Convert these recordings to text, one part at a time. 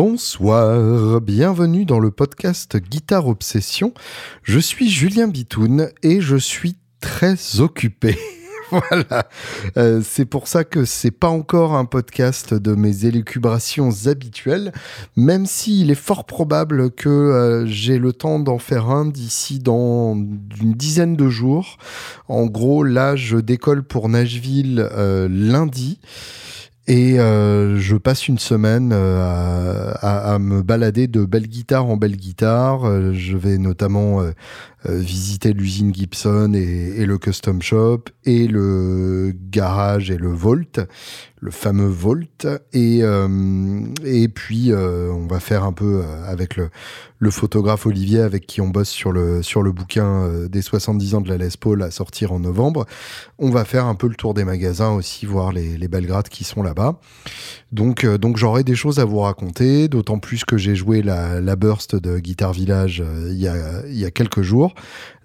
Bonsoir, bienvenue dans le podcast Guitare Obsession. Je suis Julien Bitoun et je suis très occupé. voilà, euh, c'est pour ça que c'est pas encore un podcast de mes élucubrations habituelles, même s'il est fort probable que euh, j'ai le temps d'en faire un d'ici dans une dizaine de jours. En gros, là, je décolle pour Nashville euh, lundi. Et euh, je passe une semaine euh, à, me balader de belle guitare en belle guitare. Euh, je vais notamment visiter l'usine Gibson et, et, le custom shop et le garage et le Volt le fameux Volt. Et, euh, et puis, euh, on va faire un peu euh, avec le, le, photographe Olivier, avec qui on bosse sur le, sur le bouquin des 70 ans de la Les Paul à sortir en novembre. On va faire un peu le tour des magasins aussi, voir les, les Belgrades qui sont là-bas. Donc, donc j'aurai des choses à vous raconter, d'autant plus que j'ai joué la, la burst de Guitar Village il y, a, il y a quelques jours,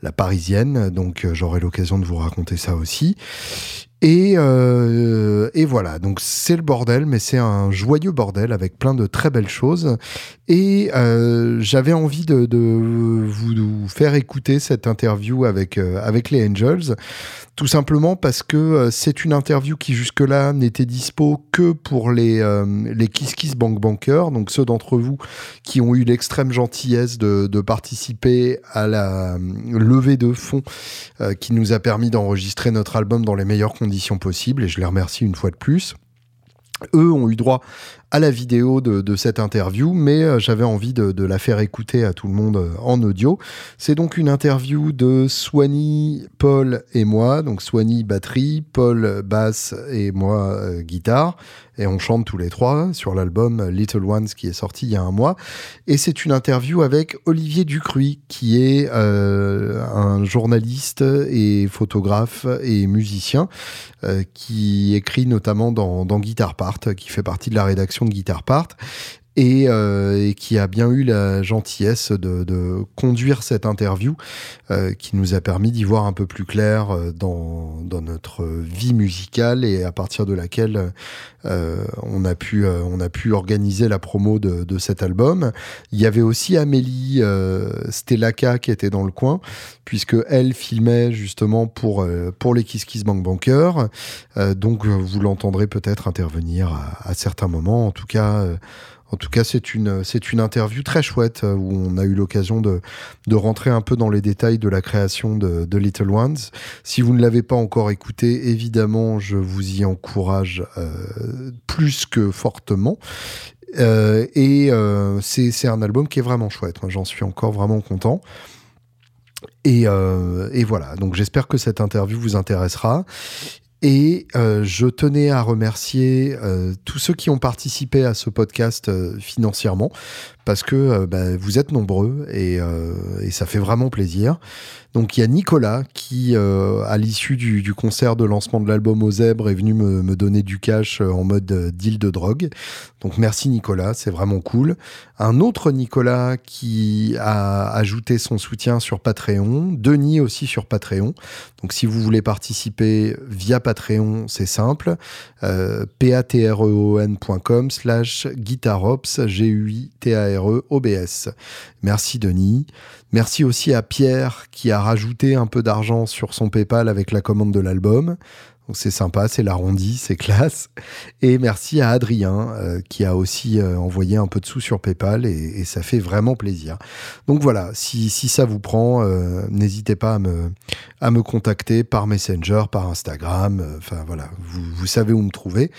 la parisienne. Donc, j'aurai l'occasion de vous raconter ça aussi. Et, euh, et, voilà, donc c'est le bordel, mais c'est un joyeux bordel avec plein de très belles choses. Et euh, j'avais envie de, vous faire écouter cette interview avec, euh, les Angels, tout simplement parce que c'est une interview qui jusque-là n'était dispo que pour les, les Kiss Kiss Bank Bankers, donc ceux d'entre vous qui ont eu l'extrême gentillesse de, de, participer à la levée de fonds qui nous a permis d'enregistrer notre album dans les meilleures conditions possibles, et je les remercie une fois de plus. Eux ont eu droit à la vidéo de, cette interview, mais euh, j'avais envie de, la faire écouter à tout le monde euh, en audio. C'est donc une interview de Swanny, Paul et moi, donc Swanny batterie, Paul basse et moi euh, guitare, et on chante tous les trois sur l'album Little Ones qui est sorti il y a un mois. Et c'est une interview avec Olivier Ducruy, qui est un journaliste et photographe et musicien, qui écrit notamment dans Guitar Part, qui fait partie de la rédaction de Guitar Part et, euh, et, qui a bien eu la gentillesse de, de conduire cette interview euh, qui nous a permis d'y voir un peu plus clair euh, dans, dans, notre vie musicale et à partir de laquelle euh, on, a pu, euh, on a pu organiser la promo de, de, cet album. Il y avait aussi Amélie euh, Stelaka qui était dans le coin puisque elle filmait justement pour, pour les Kiss Kiss Bank Banker. donc vous l'entendrez peut-être intervenir à, à, certains moments. En tout cas, en tout cas, c'est une, interview très chouette euh, où on a eu l'occasion de, rentrer un peu dans les détails de la création de, Little Ones. Si vous ne l'avez pas encore écouté, évidemment, je vous y encourage euh, plus que fortement. Euh, et c'est, un album qui est vraiment chouette. Moi, j'en suis encore vraiment content. Et, voilà, donc j'espère que cette interview vous intéressera. Et euh, je tenais à remercier euh, tous ceux qui ont participé à ce podcast euh, financièrement, parce que bah, vous êtes nombreux et, ça fait vraiment plaisir. Donc il y a Nicolas qui, à l'issue du, du, concert de lancement de l'album aux zèbres, est venu me, me, donner du cash en mode deal de drogue. Donc merci Nicolas, c'est vraiment cool. Un autre Nicolas qui a ajouté son soutien sur Patreon, Denis aussi sur Patreon. Donc si vous voulez participer via Patreon, c'est simple. Euh, patreon.com slash guitarops, G-U-I-T-A R-E-O-B-S. Merci Denis. Merci aussi à Pierre qui a rajouté un peu d'argent sur son PayPal avec la commande de l'album. C'est sympa, c'est l'arrondi, c'est classe. Et merci à Adrien euh, qui a aussi euh, envoyé un peu de sous sur PayPal et, ça fait vraiment plaisir. Donc voilà, si, ça vous prend, euh, n'hésitez pas à me, à me contacter par Messenger, par Instagram. Enfin voilà, vous savez où me trouver.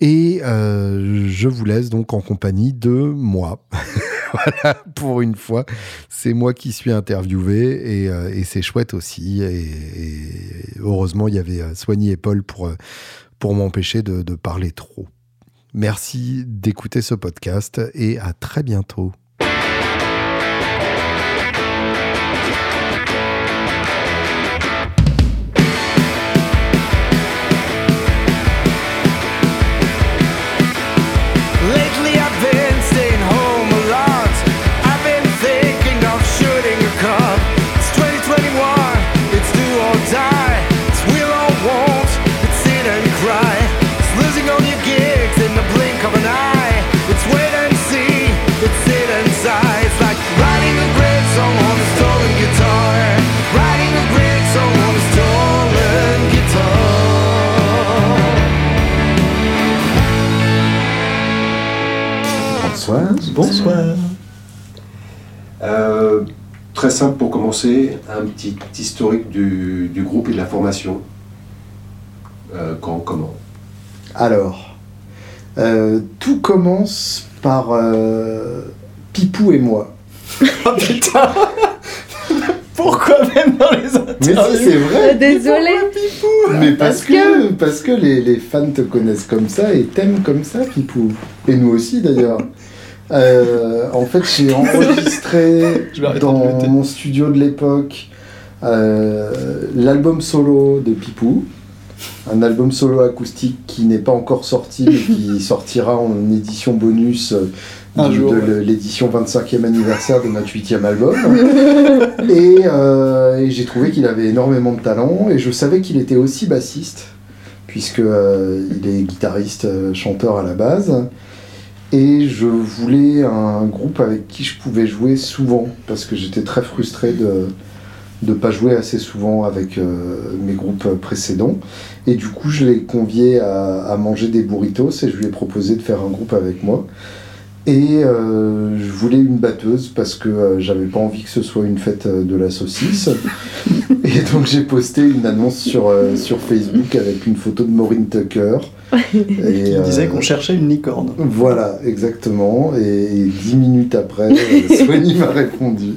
Et euh, je vous laisse donc en compagnie de moi. voilà, pour une fois, c'est moi qui suis interviewé et, euh, c'est chouette aussi. Et, heureusement, il y avait euh, Soigny et Paul pour, pour m'empêcher de parler trop. Merci d'écouter ce podcast et à très bientôt. Bonsoir. Euh, très simple pour commencer, un petit historique du, du groupe et de la formation. Euh, quand, comment Alors, euh, tout commence par euh, Pipou et moi. Oh putain Pourquoi même dans les Mais interviews si, c'est vrai. Euh, Désolée. Mais parce Parce que, parce que les, les fans te connaissent comme ça et t'aiment comme ça, Pipou. Et nous aussi d'ailleurs. Euh, en fait, j'ai enregistré dans mon studio de l'époque euh, l'album solo de Pipou. Un album solo acoustique qui n'est pas encore sorti, mais qui sortira en édition bonus euh, Un de, jour, de ouais. l'édition 25e anniversaire de notre 8e album. et et j'ai trouvé qu'il avait énormément de talent et je savais qu'il était aussi bassiste puisque il est guitariste chanteur à la base et je voulais un groupe avec qui je pouvais jouer souvent parce que j'étais très frustré de de pas jouer assez souvent avec euh, mes groupes précédents et du coup je l'ai convié à, à manger des burritos et je lui ai proposé de faire un groupe avec moi et euh, je voulais une batteuse parce que euh, j'avais pas envie que ce soit une fête euh, de la saucisse. et donc j'ai posté une annonce sur, sur Facebook avec une photo de Maureen Tucker. Et, Il euh, disait qu'on cherchait une licorne. Voilà, exactement. Et, dix minutes après, euh, Swanny m'a répondu.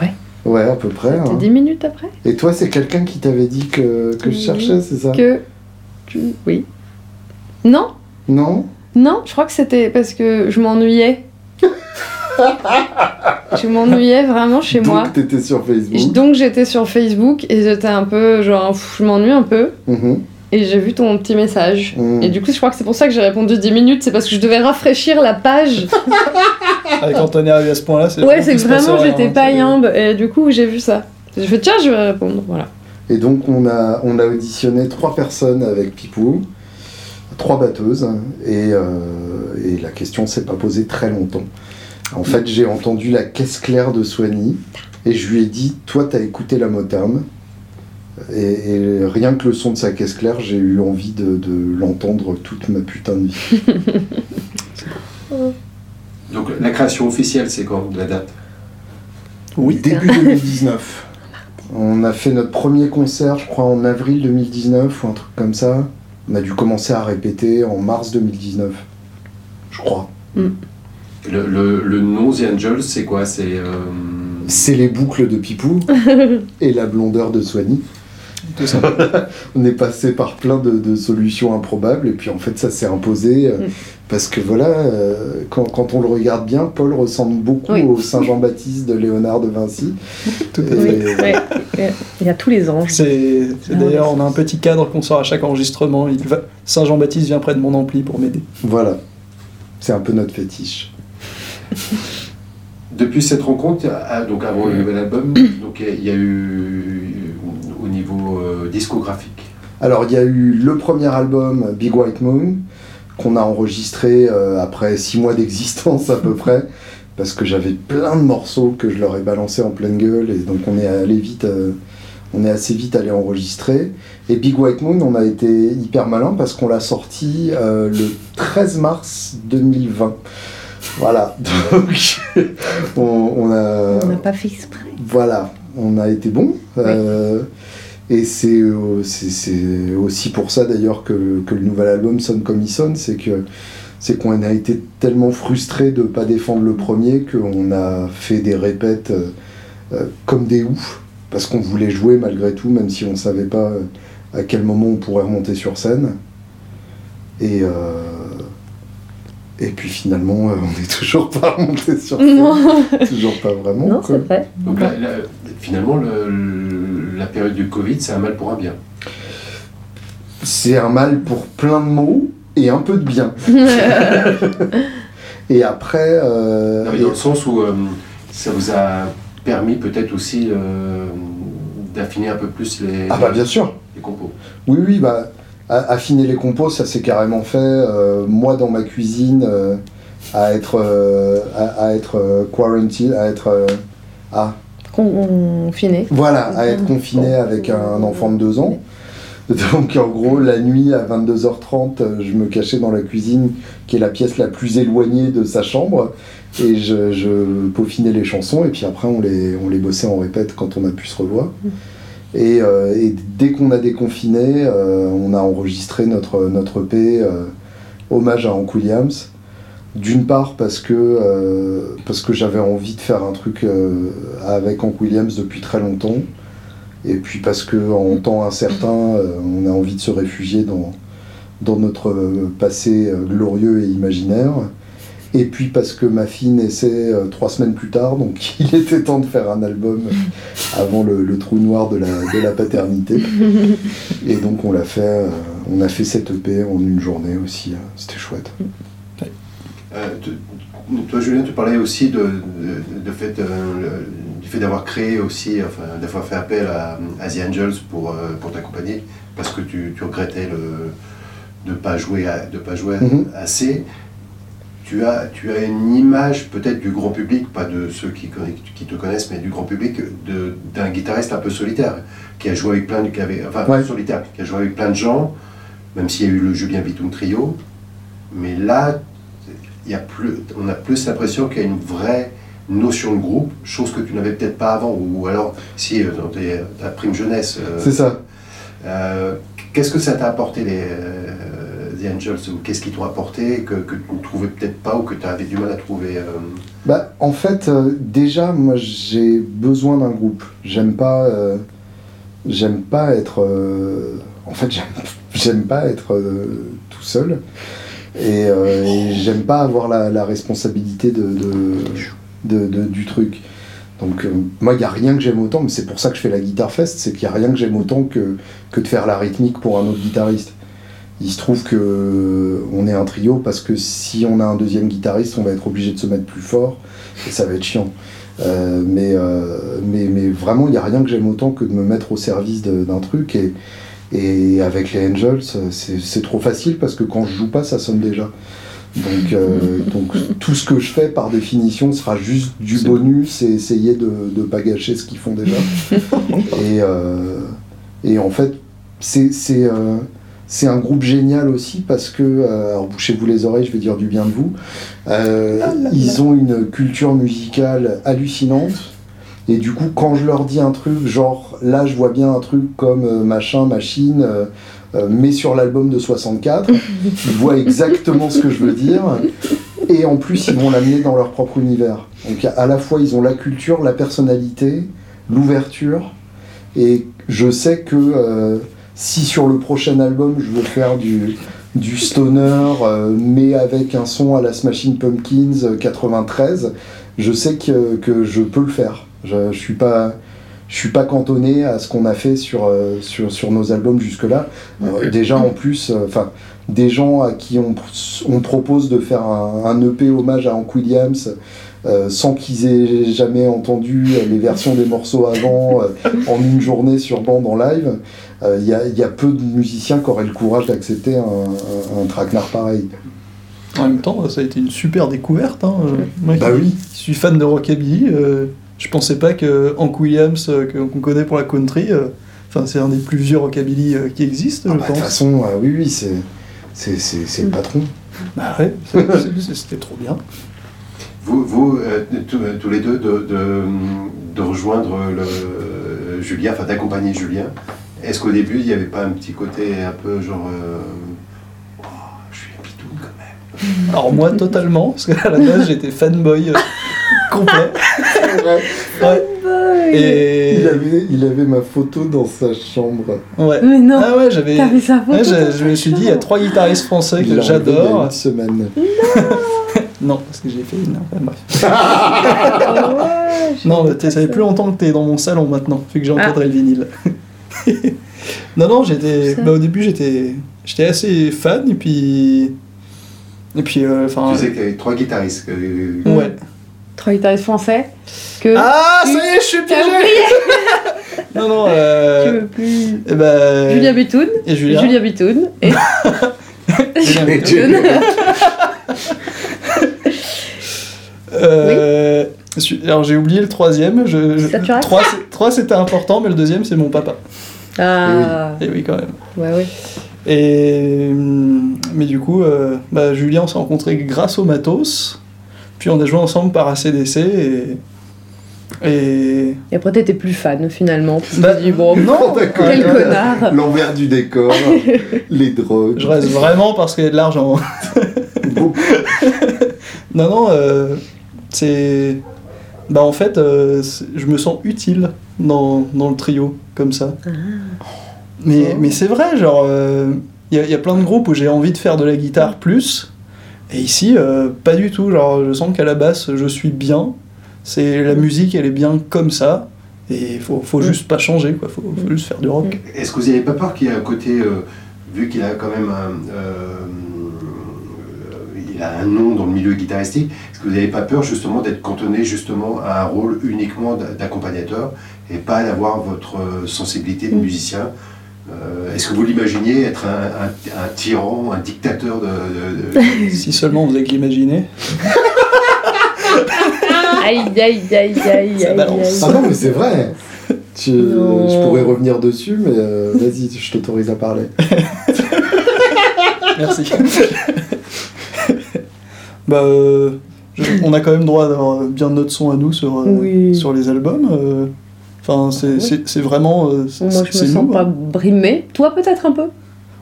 Ouais. Ouais, à peu près. C'était hein. 10 minutes après? Et toi, c'est quelqu'un qui t'avait dit que, que je cherchais, c'est ça? que. tu- Oui. Non? Non? Non, je crois que c'était parce que je m'ennuyais. je m'ennuyais vraiment chez Donc moi. t'étais sur Facebook. Donc j'étais sur Facebook et j'étais un peu genre pff, je m'ennuie un peu Mhm, et j'ai vu ton petit message. mhm. Et du coup je crois que c'est pour ça que j'ai répondu 10 minutes, c'est parce que je devais rafraîchir la page. Avec Anthony arrivé à ce point-là, c'est ouais c'est que vraiment j'étais hein, pas yimbe et du coup j'ai vu ça. J'ai fait tiens je vais répondre, voilà. Et donc on a, on a auditionné trois personnes avec Pipou, trois batteuses, et, euh, et la question s'est pas posée très longtemps. En fait, j'ai entendu la caisse claire de Swanny, et je lui ai dit, toi, t'as écouté la Motown, et, et rien que le son de sa caisse claire, j'ai eu envie de, de l'entendre toute ma putain de vie. Donc la création officielle, c'est quand la date? Oui. Début 2019. On a fait notre premier concert, je crois, en avril 2019 ou un truc comme ça. On a dû commencer à répéter en mars 2019. Je crois. le, le, le nom The Angels, c'est quoi? C'est euh, C'est les boucles de Pipou et la blondeur de Swanny. Tout ça. On est passé par plein de, de solutions improbables et puis en fait ça s'est imposé euh, Mm. parce que voilà, euh, quand, quand on le regarde bien, Paul ressemble beaucoup Oui. au Saint Jean-Baptiste de Léonard de Vinci. Tout à fait. Il y a tous les anges. C'est c'est d'ailleurs, on a un petit cadre qu'on sort à chaque enregistrement. Il va- Saint Jean-Baptiste vient près de mon ampli pour m'aider. Voilà, c'est un peu notre fétiche. Depuis cette rencontre, ah, donc avant le nouvel album, donc il y a- il y a eu au niveau euh, discographique. Alors, il y a eu le premier album, Big White Moon, qu'on a enregistré euh, après six mois d'existence à peu près, parce que j'avais plein de morceaux que je leur ai balancés en pleine gueule, et donc on est allé vite, euh, on est assez vite allé enregistrer. Et Big White Moon, on a été hyper malin parce qu'on l'a sorti euh, le 13 mars 2020. Voilà, donc on, on a, On n'a pas fait exprès. voilà, on a été bon. Euh, et c'est euh, c'est- aussi pour ça d'ailleurs que, que le nouvel album sonne comme il sonne, c'est que c'est qu'on a été tellement frustré de pas défendre le premier qu'on a fait des répètes euh, comme des oufs parce qu'on voulait jouer malgré tout, même si on savait pas à quel moment on pourrait remonter sur scène. Et euh, et puis finalement, euh, on n'est toujours pas remonté sur scène, Non, toujours pas vraiment. non c'est vrai. Donc là, là, finalement, le- le- la période du Covid, c'est un mal pour un bien. C'est un mal pour plein de mots et un peu de bien. Et après, euh, Non, mais dans le sens où euh, ça vous a permis peut-être aussi euh, d'affiner un peu plus les, ah bah bien sûr. les compos. Oui, oui, bah affiner les compos, ça s'est carrément fait. euh, moi, dans ma cuisine, euh, à être, euh, à, à être quarantine, à être, euh, ah, Confiné. voilà, à être confiné avec un enfant de deux ans. Donc en gros, la nuit à 22h30, euh, je me cachais dans la cuisine, qui est la pièce la plus éloignée de sa chambre, et je, je peaufinais les chansons, et puis après on les, on les bossait en répète quand on a pu se revoir. Et, euh, et dès qu'on a déconfiné, euh, on a enregistré notre, notre EP euh, hommage à Hank Williams. D'une part parce que, que j'avais envie de faire un truc avec Hank Williams depuis très longtemps. Et puis parce que en temps incertain, on a envie de se réfugier dans, dans notre passé glorieux et imaginaire. Et puis parce que ma fille naissait euh, trois semaines plus tard, donc il était temps de faire un album avant le, le trou noir de la, de la paternité. Et donc on l'a fait, euh, on a fait cette EP en une journée aussi, euh, c'était chouette. Euh, toi, Julien, tu parlais aussi de, de- de fait, euh, le- du fait d'avoir créé aussi, enfin, d'avoir fait appel à, à The Angels pour, euh, pour t'accompagner, parce que tu, tu regrettais le, de ne pas jouer, à- de pas jouer Mhm. assez. Tu as, tu as une image peut-être du grand public, pas de ceux qui, qui te connaissent, mais du grand public, d'un guitariste un peu solitaire, qui a joué avec plein de, qui avait, enfin, Ouais. solitaire, qui a joué avec plein de gens, même s'il y a eu le Julien Bitoun Trio. Mais là, il y a plus, on a plus l'impression qu'il y a une vraie notion de groupe, chose que tu n'avais peut-être pas avant, ou alors si euh, dans tes- ta prime jeunesse. euh, C'est ça. euh, Qu'est-ce que ça t'a apporté les euh, The Angels qu'est-ce qu'ils t'ont apporté que, tu ne trouvais peut-être pas ou que tu avais du mal à trouver euh, Bah, en fait, euh, déjà, moi, j'ai besoin d'un groupe. J'aime pas, pas être. en fait, j'aime, pas être euh, tout seul. Et, j'aime pas avoir la, responsabilité de, du truc. Donc, moi, il n'y a rien que j'aime autant, mais c'est pour ça que je fais la Guitar Fest, c'est qu'il n'y a rien que j'aime autant que, que de faire la rythmique pour un autre guitariste. Il se trouve que euh, on est un trio parce que si on a un deuxième guitariste, on va être obligé de se mettre plus fort et ça va être chiant. Euh, mais, euh, mais, mais vraiment, il n'y a rien que j'aime autant que de me mettre au service d'un truc. Et, et avec les Angels, c'est c'est trop facile parce que quand je joue pas, ça sonne déjà. Donc, euh, donc tout ce que je fais par définition sera juste du bonus et essayer de ne pas gâcher ce qu'ils font déjà. et, euh, et en fait, c'est c'est, un groupe génial aussi parce que, euh, alors bouchez-vous les oreilles, je vais dire du bien de vous, euh, ils ont une culture musicale hallucinante. Et du coup, quand je leur dis un truc, genre là, je vois bien un truc comme euh, machin, machine, euh, mais sur l'album de 64, ils voient exactement ce que je veux dire. Et en plus, ils vont l'amener dans leur propre univers. Donc à la fois, ils ont la culture, la personnalité, l'ouverture. Et je sais que si sur le prochain album, je veux faire du, du stoner, euh, mais avec un son à la Smashing Pumpkins euh, 93, je sais que, que je peux le faire. Je, je suis pas. Je suis pas cantonné à ce qu'on a fait sur, euh, sur, sur nos albums jusque-là. Euh, déjà, en plus, euh, enfin, des gens à qui on, on propose de faire un, un EP hommage à Hank Williams euh, sans qu'ils aient jamais entendu euh, les versions des morceaux avant euh, en une journée sur bande en live, il y, a, y a peu de musiciens qui auraient le courage d'accepter un, un, un traquenard pareil. En même temps, ça a été une super découverte. Hein. euh, Moi Bah qui oui. suis fan de rockabilly, euh, je pensais pas que Hank Williams, euh, qu'on connaît pour la country, euh, enfin c'est un des plus vieux rockabilly euh, qui existent, Ah je bah, De toute pense. façon, euh, oui, oui, c'est, c'est, c'est, c'est le patron. Bah ouais, c'était trop bien. Vous, vous euh, tous, les deux, de, de, de rejoindre le, euh, Julien, enfin d'accompagner Julien, est-ce qu'au début, il n'y avait pas un petit côté un peu genre. euh, Oh, je suis un pitoune quand même. Alors moi totalement, parce qu'à la base j'étais fanboy euh, complet. Ouais. Et Il avait, il avait ma photo dans sa chambre. ouais. Mais non, Ah ouais, j'avais. sa photo. Ouais, je, je me suis dit, il y a trois guitaristes français que j'adore. une semaine. Non, parce que j'ai fait une. enfin, bref. Ah ouais, Non, mais ça fait plus longtemps que t'es dans mon salon maintenant, vu que j'ai Ah. le vinyle. non, non, j'étais. Bah, au début, j'étais. J'étais assez fan, et puis. Et puis, euh, enfin. Tu sais qu'il y avait trois guitaristes. que- Ouais. Trois guitaristes français. Que Ah, ça tu- y est, je suis piégé Non, non, tu euh. veux plus. eh ben, Julia Bitoun. Et Julien. Julia Bitoun. Et Et Bitoun. Julien. Euh, su- Alors j'ai oublié le troisième. Je, trois, c'est- trois, c'était important, mais le deuxième c'est mon papa. Ah, Et oui, quand même. ouais, oui. Et, hum, mais du coup, euh, bah, Julien, on s'est rencontrés grâce au matos. Puis on a joué ensemble par ACDC et. Et. Et après, t'étais plus fan finalement. Bah, dit, bon, non, D'accord. quel euh, connard. L'envers du décor, les drogues. Je reste vraiment parce qu'il y a de l'argent. Non, non, euh, c'est. Bah, en fait, euh, je me sens utile dans, dans le trio, comme ça. Mais, Oh. mais c'est vrai, genre, il y, a- y a plein de groupes où j'ai envie de faire de la guitare plus, et ici, euh, pas du tout. Genre, je sens qu'à la basse, je suis bien. C'est la musique, elle est bien comme ça, et il faut, faut juste pas changer, quoi. Faut, faut juste faire du rock. Est-ce que vous n'avez pas peur qu'il y ait un côté, euh, vu qu'il a quand même un, euh, il a un nom dans le milieu guitaristique, est-ce que vous n'avez pas peur justement d'être cantonné justement à un rôle uniquement d'a- d'accompagnateur et pas d'avoir votre euh, sensibilité de Mm. musicien? Euh, Est-ce que vous l'imaginiez être un, un- un tyran, un dictateur de... de- de- Si seulement on faisait que l'imaginer. Aïe, aïe, aïe, aïe, Ça aïe, balance. Ah non, mais c'est vrai. Tu- Non. je pourrais revenir dessus, mais euh, vas-y, je t'autorise à parler. Merci. bah, euh, je- on a quand même droit d'avoir bien notre son à nous sur, euh, Oui. sur les albums. euh. Enfin, c'est Oui. c'est- c'est vraiment. euh, c'est- Moi, je me c'est sens nous, pas hein. brimée. Toi, peut-être un peu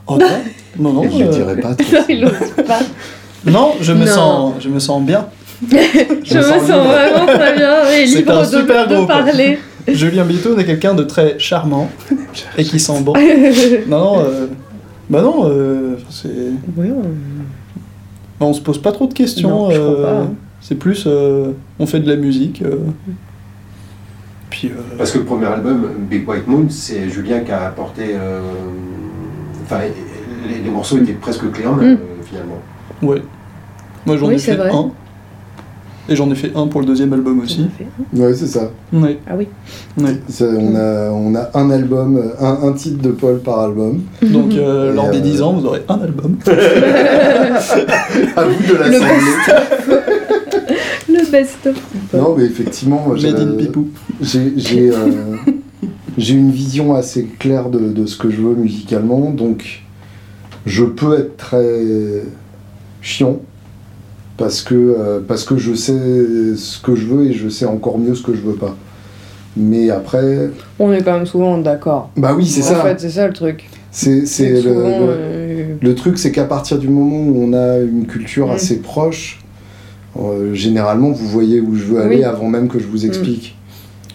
Oh, toi non, non, je euh, dirais pas. trop. Non, pas. non, je me Non. sens, je me sens bien. Je me sens libre. vraiment très bien et C'est libre un de, super de groupe. parler. Julien Bitoun est quelqu'un de très charmant et qui sent bon. Non, non, euh, bah non, euh, c'est. On... bah, on se pose pas trop de questions. Non, je crois euh, pas, hein. C'est plus, euh, on fait de la musique. euh, puis. euh, Parce que le premier album, Big White Moon, c'est Julien qui a apporté... euh, Enfin, les, les morceaux étaient presque clés en main, Mm. euh, finalement. Ouais. Moi j'en Oui, ai fait vrai. un. Et j'en ai fait un pour le deuxième album aussi. Ouais, c'est ça. Ouais. Ah oui. ouais. Ça, on, a, on a un album, euh, un, un titre de Paul par album. Donc euh, lors des euh, 10 ans, vous aurez un album. À vous de Le l'assembler. Le best-of. Non, mais effectivement, j'ai, euh, j'ai une vision assez claire de, de ce que je veux musicalement, donc je peux être très chiant parce que, euh, parce que je sais ce que je veux et je sais encore mieux ce que je veux pas. Mais après, On est quand même souvent d'accord. bah oui, c'est en ça. fait, c'est ça le truc. C'est le, souvent, le- euh, Le truc, c'est qu'à partir du moment où on a une culture Mm. assez proche, euh, généralement, vous voyez où je veux aller Oui. Mm. avant même que je vous explique.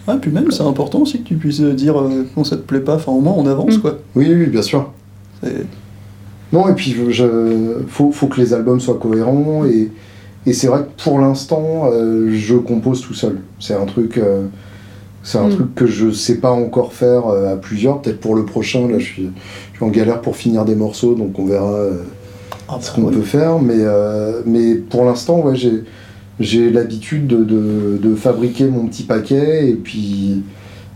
Ah, puis même, c'est important aussi que tu puisses dire euh, quand ça te plaît pas. Enfin, au moins, on avance Mm. quoi. Oui, oui, bien sûr. C'est- Non, et puis, je, je- faut, faut que les albums soient cohérents. Et, et c'est vrai que pour l'instant, euh, je compose tout seul. C'est un truc. euh, c'est un Mm. truc que je sais pas encore faire euh, à plusieurs. Peut-être pour le prochain, là, je suis, je suis en galère pour finir des morceaux, donc on verra. Ah, ce bah, qu'on ouais. peut faire, mais, mais pour l'instant, ouais, j'ai, j'ai l'habitude de, de, de fabriquer mon petit paquet et puis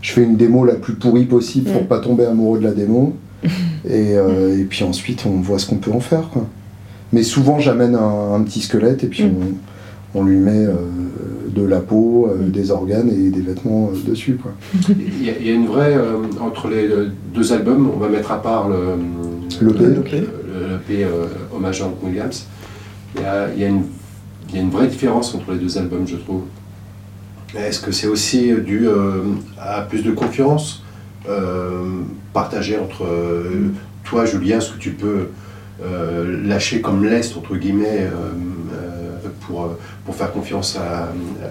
je fais une démo la plus pourrie possible pour Mm. pas tomber amoureux de la démo. et, euh, et puis ensuite, on voit ce qu'on peut en faire. Quoi. Mais souvent, j'amène un, un petit squelette et puis Mm. on, on lui met euh, de la peau, euh, des organes et des vêtements euh, dessus. Quoi. Il y, a, il y a une vraie, euh, entre les deux albums, on va mettre à part le, Le P. le, Le P. le- le P, euh, hommage à Hank Williams. Il y a, il y a une, il y a une vraie différence entre les deux albums, je trouve. Est-ce que c'est aussi dû euh, à plus de confiance euh, partagée entre euh, toi, Julien, ce que tu peux euh, lâcher comme lest, entre guillemets, euh, euh, pour, euh, pour faire confiance à,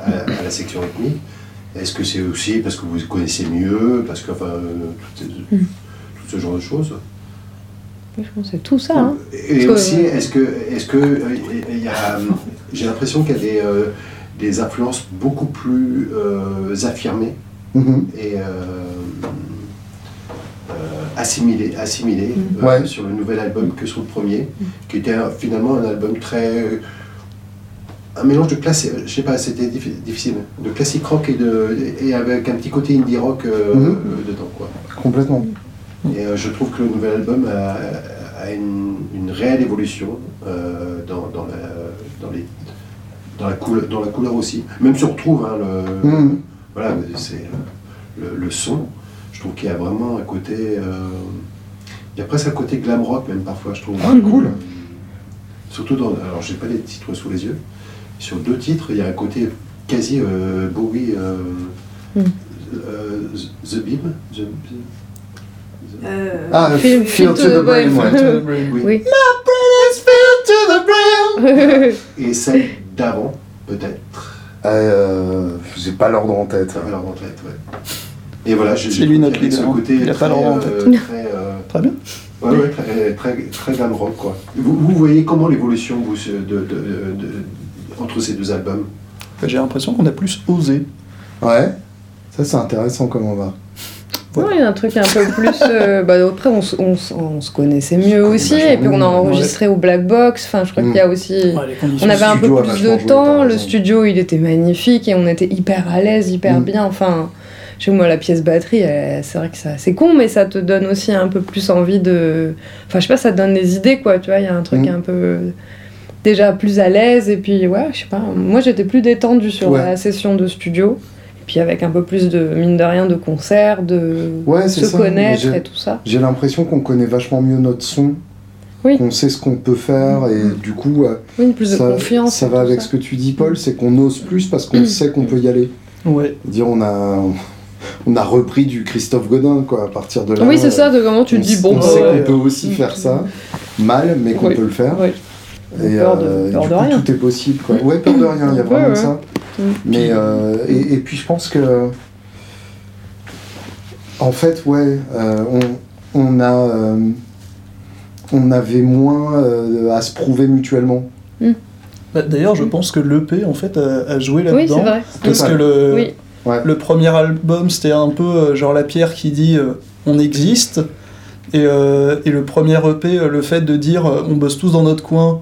à- à la section rythmique Est-ce que c'est aussi parce que vous connaissez mieux, parce que, enfin, euh, tout, ce- tout ce genre de choses? Je pense que c'est tout ça. Hein. et Parce que- aussi, est-ce que, est-ce que euh, il y a, j'ai l'impression qu'il y a des, euh, des influences beaucoup plus euh, affirmées Mhm. et euh, euh, assimilées, assimilées Mm. euh, Ouais. sur le nouvel album que sur le premier, qui était un- finalement un album très un mélange de classique, je sais pas, c'était diffi- difficile, de classique rock et de et avec un petit côté indie rock euh, Mhm. euh, dedans quoi. Complètement. Et euh, je trouve que le nouvel album a, a une, une réelle évolution euh, dans, dans, la, dans, les, dans, la couleur, dans la couleur aussi. Même si on retrouve hein, le, Mhm. voilà, c'est le, le son. Je trouve qu'il y a vraiment un côté. euh, il y a presque un côté glam rock, même parfois, je trouve. Ah, cool. Surtout dans. Alors, j'ai pas les titres sous les yeux. Sur deux titres, il y a un côté quasi euh, Bowie. euh, Mm. euh, The Beam The- Euh, Ah, Feel- Feel, Feel to the Brain, ouais. Oui. Oui. Et celle d'avant, peut-être. Euh, J'ai pas l'ordre en tête. Va leur en tête, ouais. Et voilà, j'ai C'est lui notre leader, ce côté il a pas très, l'ordre en euh, tête. très, euh, Très bien. ouais, ouais, très, très, très glam rock, quoi. Vous, vous voyez comment l'évolution vous, se- de, de- de- de- entre ces deux albums? J'ai l'impression qu'on a plus osé. Ouais. Ça, c'est intéressant comment on va. Non, il y a un truc un peu plus. euh, bah, après, on, se- on se- on se connaissait mieux aussi, et puis on a enregistré au Black Box. Enfin, je crois Mm. qu'il y a aussi. Ouais, On avait un peu plus de temps, le studio il était magnifique et on était hyper à l'aise, hyper Mm. bien. Enfin, chez moi la pièce batterie, c'est vrai que ça- c'est con, mais ça te donne aussi un peu plus envie de. Enfin, je sais pas, ça te donne des idées quoi, tu vois, il y a un truc Mm. un peu. Déjà plus à l'aise, et puis ouais, je sais pas, moi j'étais plus détendue sur Ouais. la session de studio. Et puis avec un peu plus de, mine de rien, de concert, de Ouais, se ça, connaître et tout ça. J'ai l'impression qu'on connaît vachement mieux notre son, Oui. qu'on sait ce qu'on peut faire, et du coup, euh, Oui, plus de ça, confiance. ça va avec ça. ce que tu dis, Paul, c'est qu'on ose plus parce qu'on sait qu'on peut y aller. Ouais. Dire, on a, on a repris du Christophe Godin, quoi, à partir de là. Oui, c'est ça, de comment tu on te dis, bon, on bah, sait qu'on peut aussi faire ça, mal, mais qu'on Oui. peut le faire. ouais. Et, Peur de- euh, peur du de coup, rien. tout est possible, quoi. Ouais, peur de rien, il y a vraiment ouais. ça. Mm. Mais, euh, et, et puis je pense que. En fait, ouais, euh, on, on a. euh, on avait moins euh, à se prouver mutuellement. Bah, D'ailleurs, je pense que l'EP en fait a, a joué Oui, c'est là-dedans. vrai. parce que le, Oui. Ouais. le premier album, c'était un peu euh, genre la pierre qui dit euh, on existe. Et, euh, et le premier EP, euh, le fait de dire euh, on bosse tous dans notre coin.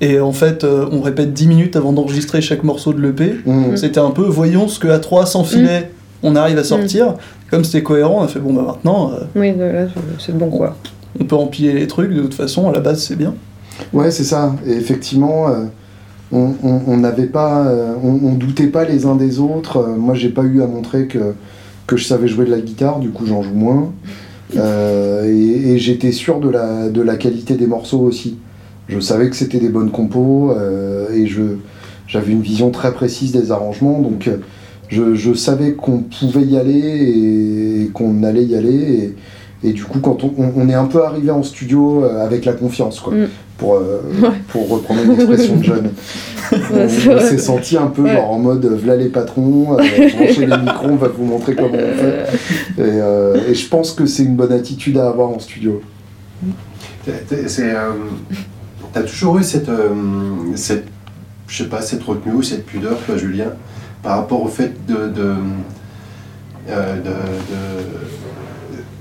Et en fait, euh, on répète 10 minutes avant d'enregistrer chaque morceau de l'EP. Mm. C'était un peu voyons ce que à 3 sans filet on arrive à sortir. Comme c'était cohérent, on a fait bon bah maintenant euh, Oui, là, c'est bon quoi. on peut empiler les trucs. De toute façon, à la base, c'est bien. Ouais, c'est ça. Et effectivement, euh, on n'avait pas, euh, on, doutait pas les uns des autres. Euh, moi, j'ai pas eu à montrer que que je savais jouer de la guitare, du coup, j'en joue moins. Euh, et j'étais sûr de la de la qualité des morceaux aussi. Je savais que c'était des bonnes compos et je j'avais une vision très précise des arrangements, donc je, savais qu'on pouvait y aller et, qu'on allait y aller. Et du coup, quand on, est un peu arrivé en studio euh, avec la confiance, quoi, Mm. pour, euh, Ouais. pour reprendre une expression de jeune. Ouais, on s'est senti un peu Ouais. genre en mode v'là les patrons, euh, branchez les micros, on va vous montrer comment on fait. Euh, Et, euh, et je pense que c'est une bonne attitude à avoir en studio. Euh, t'as toujours eu cette, euh, cette, je sais pas, cette retenue ou cette pudeur, toi, Julien, par rapport au fait de, de, euh, de, de-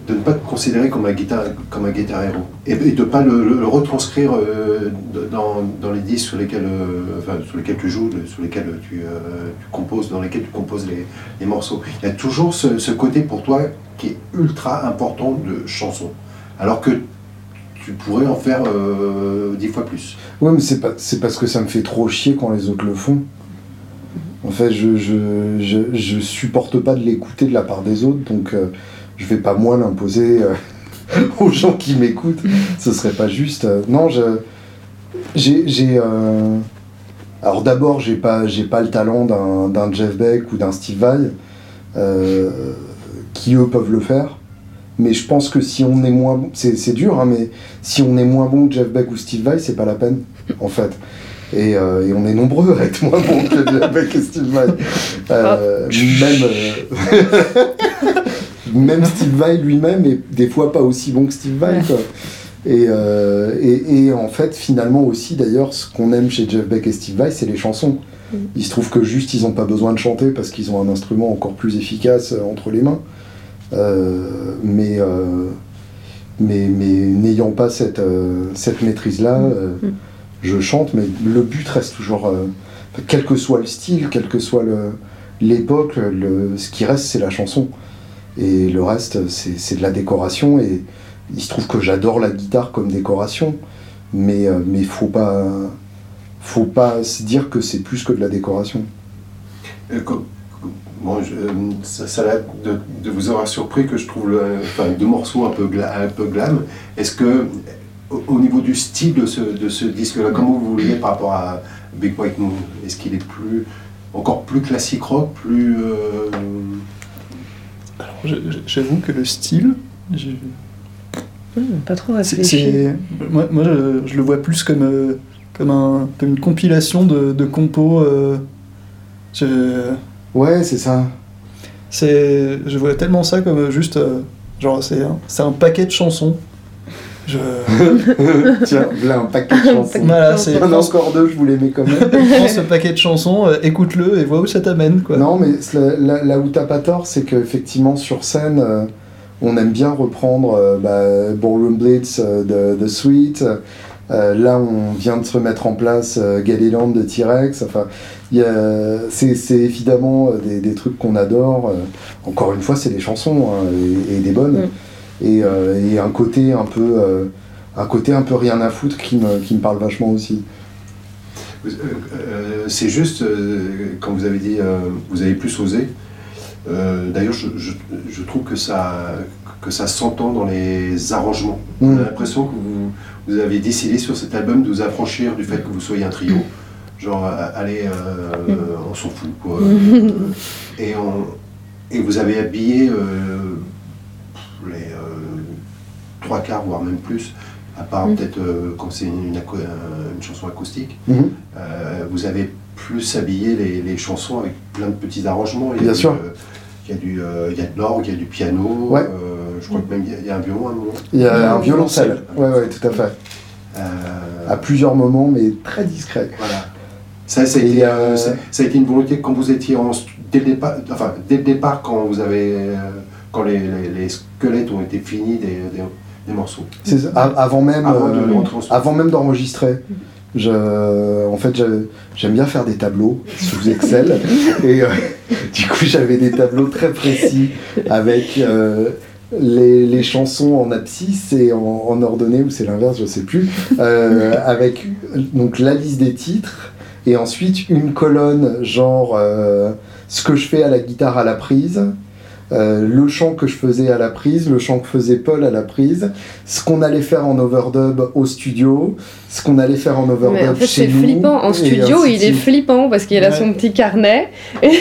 de ne pas te considérer comme un guitare, comme un guitar héros et, de pas le, le- le retranscrire euh, dans, dans les disques sur lesquels, euh, enfin, sur lesquels tu joues, sur lesquels tu, euh, tu composes, dans lesquels tu composes les, les morceaux. Il y a toujours ce, ce côté pour toi qui est ultra important de chanson, alors que tu pourrais en faire dix fois plus. Ouais, mais c'est pas, c'est parce que ça me fait trop chier quand les autres le font. En fait, je, je, je, je supporte pas de l'écouter de la part des autres, donc je vais pas moi l'imposer euh, aux gens qui m'écoutent. Ce serait pas juste. Euh, non, je, j'ai, j'ai, euh, alors d'abord, j'ai pas, j'ai pas le talent d'un, d'un Jeff Beck ou d'un Steve Vai, euh, qui eux peuvent le faire. Mais je pense que si on est moins bon, c'est, c'est dur, hein, mais si on est moins bon que Jeff Beck ou Steve Vai, c'est pas la peine, en fait. Et, euh, et on est nombreux à être moins bons que Jeff Beck et Steve Vai. Même, même Steve Vai lui-même est des fois pas aussi bon que Steve Vai. Ouais. quoi. Et, euh, et, et en fait, finalement aussi, d'ailleurs, ce qu'on aime chez Jeff Beck et Steve Vai, c'est les chansons. Mm. Il se trouve que juste, ils n'ont pas besoin de chanter parce qu'ils ont un instrument encore plus efficace euh, entre les mains. Euh, mais euh, mais, mais n'ayant pas cette, cette maîtrise-là, euh, Mm. je chante, mais le but reste toujours, quel que soit le style, quel que soit l'époque, ce qui reste, c'est la chanson. Et le reste, c'est de la décoration. Et il se trouve que j'adore la guitare comme décoration, mais euh, mais faut pas faut pas se dire que c'est plus que de la décoration. Euh, Bon, euh, ça, ça a de, de vous avoir surpris que je trouve le, enfin, deux morceaux un peu, un peu glam. Est-ce que, au, au niveau du style de ce, de ce disque-là, comment vous voulez par rapport à Big White Moon? Est-ce qu'il est plus, encore plus classique rock, plus. Je- J'avoue que le style, je- Hum, pas trop c'est- réfléchi. c'est- moi, moi je, je le vois plus comme, euh, comme, un, comme une compilation de, de compos. euh, je, Ouais, c'est ça. c'est, je vois tellement ça comme euh, juste. euh, genre, c'est un, c'est un paquet de chansons. Je, Tiens, là un paquet de chansons. voilà, c'est. Encore deux, je vous les mets quand même. Prends ce paquet de chansons, euh, écoute-le et vois où ça t'amène. Quoi. Non, mais là, où t'as pas tort, c'est qu'effectivement, sur scène, euh, on aime bien reprendre euh, bah, Ballroom Blitz euh, de, de Sweet. Euh, là, on vient de se mettre en place euh, Galiland de T-Rex. Enfin, il y a- c'est c'est évidemment euh, des, des trucs qu'on adore. Euh, encore une fois, c'est des chansons hein, et, et des bonnes. Mm. Et, euh, et un côté un peu, euh, un côté un peu rien à foutre qui me, qui me parle vachement aussi. Euh, c'est juste, euh, quand vous avez dit, euh, vous avez plus osé, euh, d'ailleurs, je, je- je trouve que ça, que ça s'entend dans les arrangements. On Mm. a l'impression que vous, vous avez décidé sur cet album de vous affranchir du fait que vous soyez un trio. Genre, allez, euh, on s'en fout, quoi. Et, on- et vous avez habillé euh, trois quarts, voire même plus, à part Mm. peut-être euh, quand c'est une, euh, une chanson acoustique. Mhm. Euh, vous avez plus habillé les, les chansons avec plein de petits arrangements. Il y a Bien du, sûr. euh, il y a du, il y a de l'orgue, il y a du piano. Ouais. je crois que même il y a- un violon à un moment. Il y a un Mm. violoncelle. Ouais, ouais, tout à fait. À plusieurs moments, mais très discret. Voilà. Ça, ça a, été, euh, ça, ça a été une volonté quand vous étiez en, dès le départ, enfin dès le départ quand vous avez, euh, quand les, les- les squelettes ont été finis des, des, des morceaux. C'est ça. A- avant même, Avant de euh, avant même d'enregistrer. Je, en fait, j'aime bien faire des tableaux sous Excel. et euh, du coup, j'avais des tableaux très précis avec euh, les, les chansons en abscisse et en, en ordonnée, ou c'est l'inverse, je sais plus. euh, avec donc la liste des titres et ensuite une colonne genre ce que je fais à la guitare à la prise. Euh, le chant que je faisais à la prise, le chant que faisait Paul à la prise, ce qu'on allait faire en overdub au studio, ce qu'on allait faire en overdub Mais en fait, chez c'est nous. flippant. En studio, il est flippant parce qu'il a son petit carnet. Et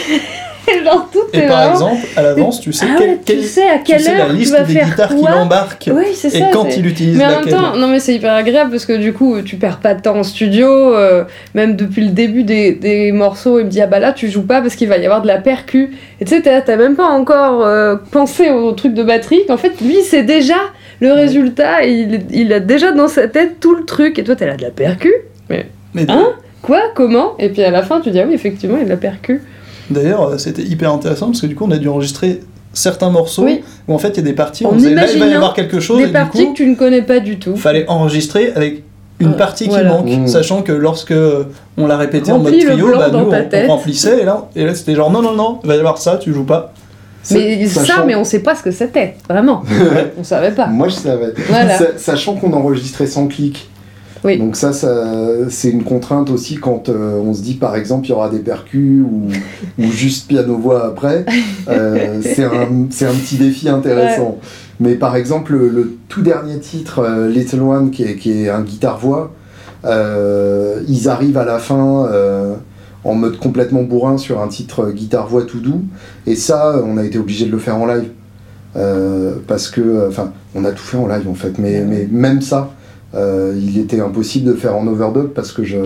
genre, tout Et est par vraiment- exemple, à l'avance, tu sais, Ah quel- ouais, quel- tu sais à tu quelle sais la heure tu liste vas des faire guitares qu'il embarque Oui, c'est et ça. quand il utilise Mais en même laquelle. temps, non mais c'est hyper agréable parce que du coup, tu perds pas de temps en studio. euh, même depuis le début des, des morceaux, il me dit ah bah là tu joues pas parce qu'il va y avoir de la percu. Et tu sais, t'as même pas encore euh, pensé au truc de batterie. Qu'en fait, lui, c'est déjà le résultat. Il, il a déjà dans sa tête tout le truc. Et toi, t'es là de la percu? Mais Hein? Quoi? Comment? Et puis à la fin, tu dis ah oui, effectivement, il y a de la percu. D'ailleurs, euh, c'était hyper intéressant parce que du coup, on a dû enregistrer certains morceaux Oui. où en fait il y a des parties, En on disait là il va y avoir quelque chose Des et du parties coup, que tu ne connais pas du tout. fallait enregistrer avec une Euh, partie voilà. qui manque, Mmh. sachant que lorsque on l'a répété en mode trio, bah, nous on, on remplissait et là, et là c'était genre non non non, il va y avoir ça, tu joues pas. Mais ça, mais on sait pas ce que c'était, vraiment. on savait pas. Moi, je savais. Voilà. Sa- Sachant qu'on enregistrait sans clic. Oui. Donc ça, ça c'est une contrainte aussi quand euh, on se dit par exemple il y aura des percus ou, ou juste piano-voix après. Euh, c'est un, petit défi intéressant. Mais par exemple le, le tout dernier titre, euh, Little One, qui est, qui est un guitare-voix, ils arrivent à la fin en mode complètement bourrin sur un titre guitare-voix tout doux. Et ça, on a été obligé de le faire en live. Parce que, enfin, on a tout fait en live en fait, mais, mais même ça, euh, il était impossible de faire en overdub parce que je,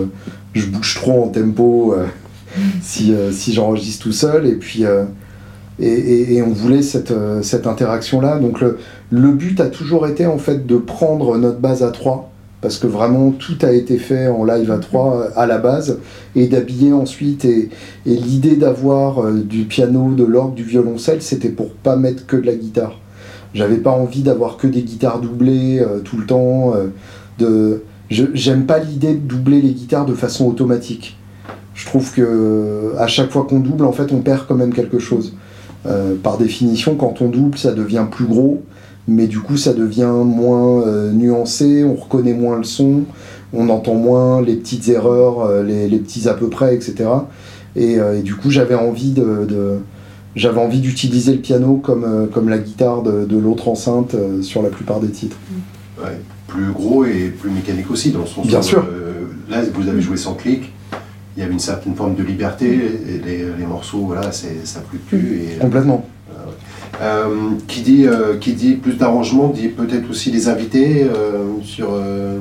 je bouge trop en tempo euh, si, euh, si j'enregistre tout seul. Et puis, et, et- et on voulait cette, cette interaction-là. Donc le, le but a toujours été en fait de prendre notre base à 3 parce que vraiment tout a été fait en live à 3 à la base et d'habiller ensuite et, et l'idée d'avoir du piano, de l'orgue, du violoncelle, c'était pour pas mettre que de la guitare. J'avais pas envie d'avoir que des guitares doublées euh, tout le temps. euh, J'aime pas l'idée de doubler les guitares de façon automatique. Je trouve que à chaque fois qu'on double, en fait, on perd quand même quelque chose. Euh, par définition, quand on double, ça devient plus gros, mais du coup, ça devient moins euh, nuancé, on reconnaît moins le son, on entend moins les petites erreurs, euh, les, petits à peu près, etc. Et, du coup, j'avais envie de, j'avais envie d'utiliser le piano comme, comme la guitare de, l'autre enceinte sur la plupart des titres. Plus gros et plus mécanique aussi, dans le sens Bien où, sûr. euh, là, vous avez joué sans clic, il y avait une certaine forme de liberté, et les, les morceaux, voilà, ça fluctue. Et, Complètement. euh, qui, dit, euh, qui dit plus d'arrangement, dit peut-être aussi les invités euh, sur, euh,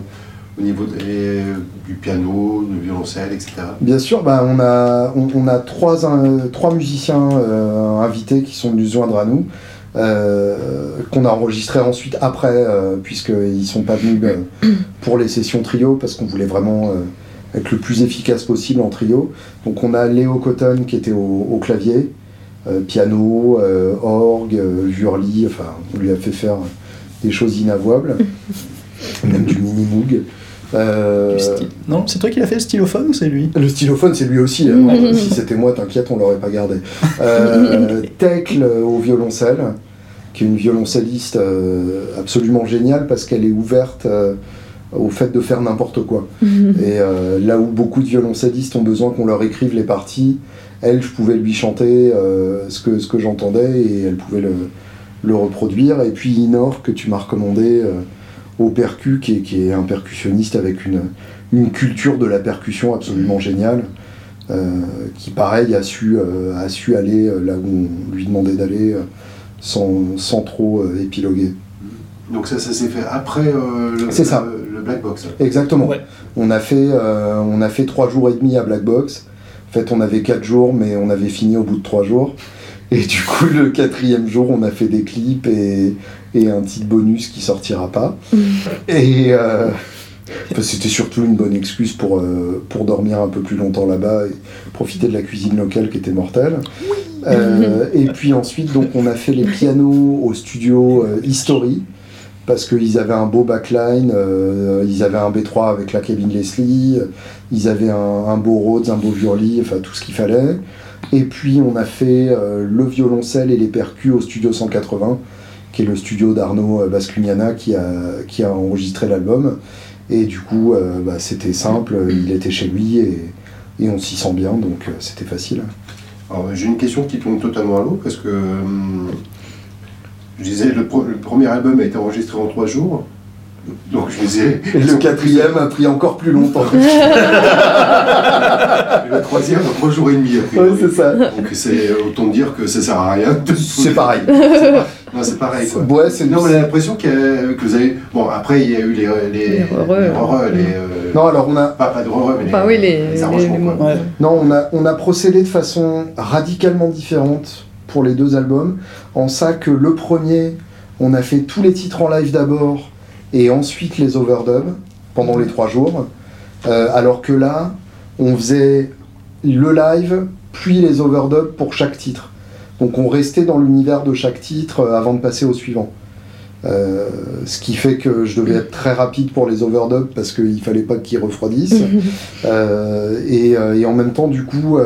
au niveau des- du piano, du violoncelle, etc. Bien sûr, bah, on, a, on, on a trois, un- trois musiciens euh, invités qui sont venus joindre à nous, euh, qu'on a enregistrés ensuite après, euh, puisqu'ils ne sont pas venus euh, pour les sessions trio, parce qu'on voulait vraiment euh, être le plus efficace possible en trio. Donc on a Léo Cotton qui était au, au clavier, piano, orgue, Jurli, enfin on lui a fait faire des choses inavouables, même du mini-moog. Euh, styl- Non, c'est toi qui l'as fait le stylophone ou c'est lui? Le stylophone, c'est lui aussi. hein. Si c'était moi, t'inquiète, on l'aurait pas gardé. Euh, Tecle au violoncelle, qui est une violoncelliste euh, absolument géniale parce qu'elle est ouverte euh, au fait de faire n'importe quoi. Et là où beaucoup de violoncellistes ont besoin qu'on leur écrive les parties, elle, je pouvais lui chanter ce que, ce que j'entendais et elle pouvait le, le reproduire. Et puis Inor, que tu m'as recommandé au percu, qui est, qui est un percussionniste avec une, une culture de la percussion absolument géniale, euh, qui pareil a su, euh, a su aller euh, là où on lui demandait d'aller sans, sans trop euh, épiloguer. Donc ça, ça s'est fait après euh, le, C'est ça. le- le black box. Exactement. Ouais. On, a fait, euh, on a fait trois jours et demi à Black Box. En fait, on avait quatre jours, mais on avait fini au bout de trois jours. Et du coup, le quatrième jour, on a fait des clips et, et un petit bonus qui sortira pas. Et euh, enfin, c'était surtout une bonne excuse pour, euh, pour dormir un peu plus longtemps là-bas et profiter de la cuisine locale qui était mortelle. Euh, et puis ensuite, donc, on a fait les pianos au studio History parce qu'ils avaient un beau backline, euh, ils avaient un B3 avec la cabine Leslie, ils avaient un, un beau Rhodes, un beau Viorli, enfin tout ce qu'il fallait. Et puis on a fait euh, le violoncelle et les percus au studio 180, qui est le studio d'Arnaud euh, Bascugnana qui a, qui a enregistré l'album. Et du coup, euh, bah, c'était simple, il était chez lui et, on s'y sent bien, donc c'était facile. Alors, j'ai une question qui tourne totalement à l'eau parce que hum, je disais le premier album a été enregistré en trois jours. Donc je disais. Et le quatrième a pris encore plus longtemps. Et le troisième trois jours et demi. Ouais, c'est ça. Donc c'est autant dire que ça sert à rien. C'est pareil. Non, c'est pareil quoi. Ouais, c'est Non, mais on a l'impression que, que vous avez. Bon, après il y a eu les. Les, Les heureux. les heureux, les, euh, Non, alors on a, Pas, pas de heureux, mais Enfin, les, oui, les- les- arrangements, les quoi. mots. Ouais. Non, on a, on a procédé de façon radicalement différente pour les deux albums, en ça que le premier, on a fait tous les titres en live d'abord, et ensuite les overdubs, pendant les trois jours, Euh, alors que là, on faisait le live, puis les overdubs pour chaque titre. Donc on restait dans l'univers de chaque titre euh, avant de passer au suivant. Euh, ce qui fait que je devais être très rapide pour les overdubs parce qu'il fallait pas qu'ils refroidissent. Euh, et, et en même temps, du coup,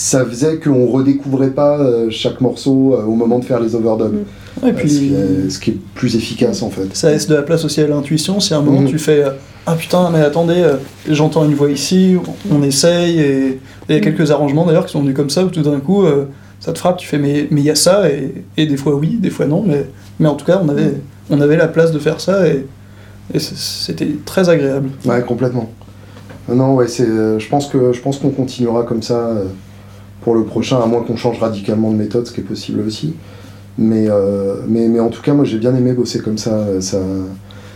ça faisait qu'on redécouvrait pas euh, chaque morceau euh, au moment de faire les overdubs. Et Euh, ce, puis, qui est, ce qui est plus efficace en fait. ça laisse de la place aussi à l'intuition. Si à un moment Mhm. tu fais euh, Ah putain, mais attendez, euh, j'entends une voix ici, on essaye, et et il y a quelques arrangements d'ailleurs qui sont venus comme ça, où tout d'un coup euh, ça te frappe, tu fais Mais mais il y a ça, et, et des fois oui, des fois non, mais, mais en tout cas on avait, on avait la place de faire ça, et, et c'était très agréable. Ouais, complètement. Euh, Non, ouais, c'est. euh, je pense que je pense qu'on continuera comme ça euh, pour le prochain, à moins qu'on change radicalement de méthode, ce qui est possible aussi. Mais euh, mais, mais en tout cas, moi j'ai bien aimé bosser comme ça. Ça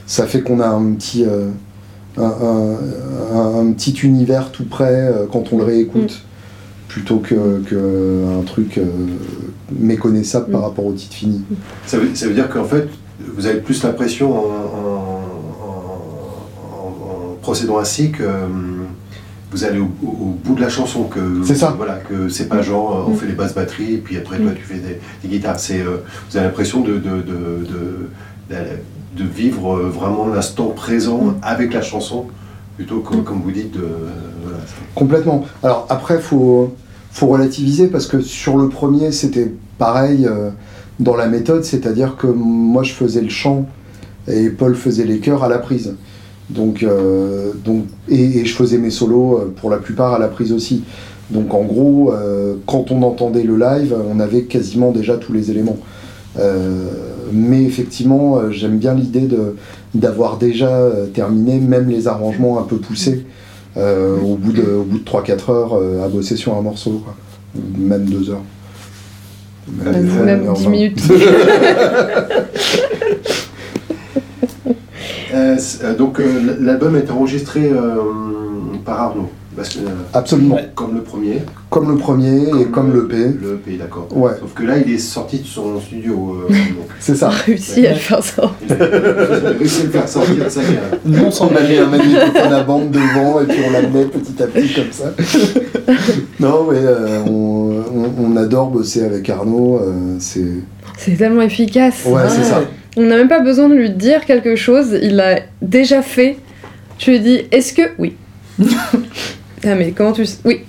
ça fait qu'on a un petit euh, un, un- un- un petit univers tout prêt euh, quand on le réécoute. Plutôt que, que un truc euh, méconnaissable par Mm. rapport au titre fini. Ça veut, ça veut dire qu'en fait, vous avez plus l'impression en, en- en- en- en procédant ainsi que vous allez au, au- au bout de la chanson, que C'est ça. Voilà, que c'est pas genre euh, on Mm. fait les basses batteries et puis après toi Mm. tu fais des, des guitares. C'est euh, vous avez l'impression de, de, de, de- de- de vivre euh, vraiment l'instant présent Mm. avec la chanson plutôt que Mm. comme vous dites de voilà, Complètement. Alors après, faut faut relativiser parce que sur le premier, c'était pareil euh, dans la méthode, c'est-à-dire que moi je faisais le chant et Paul faisait les chœurs à la prise. Donc, euh, donc et, et je faisais mes solos euh, pour la plupart à la prise aussi. Donc en gros, euh, quand on entendait le live, on avait quasiment déjà tous les éléments. Euh, mais effectivement, j'aime bien l'idée d'avoir déjà terminé même les arrangements un peu poussés au bout de, au bout de 3-4 heures à bosser sur un morceau, quoi. Même 2 heures. Même, même heure 10 vingt. minutes. Euh, euh, donc euh, l'album est enregistré euh, par Arnaud, parce que, euh, Absolument. Ouais. comme le premier. Comme le premier et comme le P. Le P, d'accord. Ouais, Sauf que là, il est sorti de son studio. euh, c'est ça. réussi à le faire a réussi à le faire sortir de sa. Non sans On avait un magnétophone à bande devant et puis on l'amenait petit à petit comme ça. non, mais euh, on, on- on adore bosser avec Arnaud. euh, c'est C'est tellement efficace. ouais, c'est ça. On n'a même pas besoin de lui dire quelque chose, il l'a déjà fait. Tu lui dis, est-ce que. Oui. ah, mais comment tu Oui.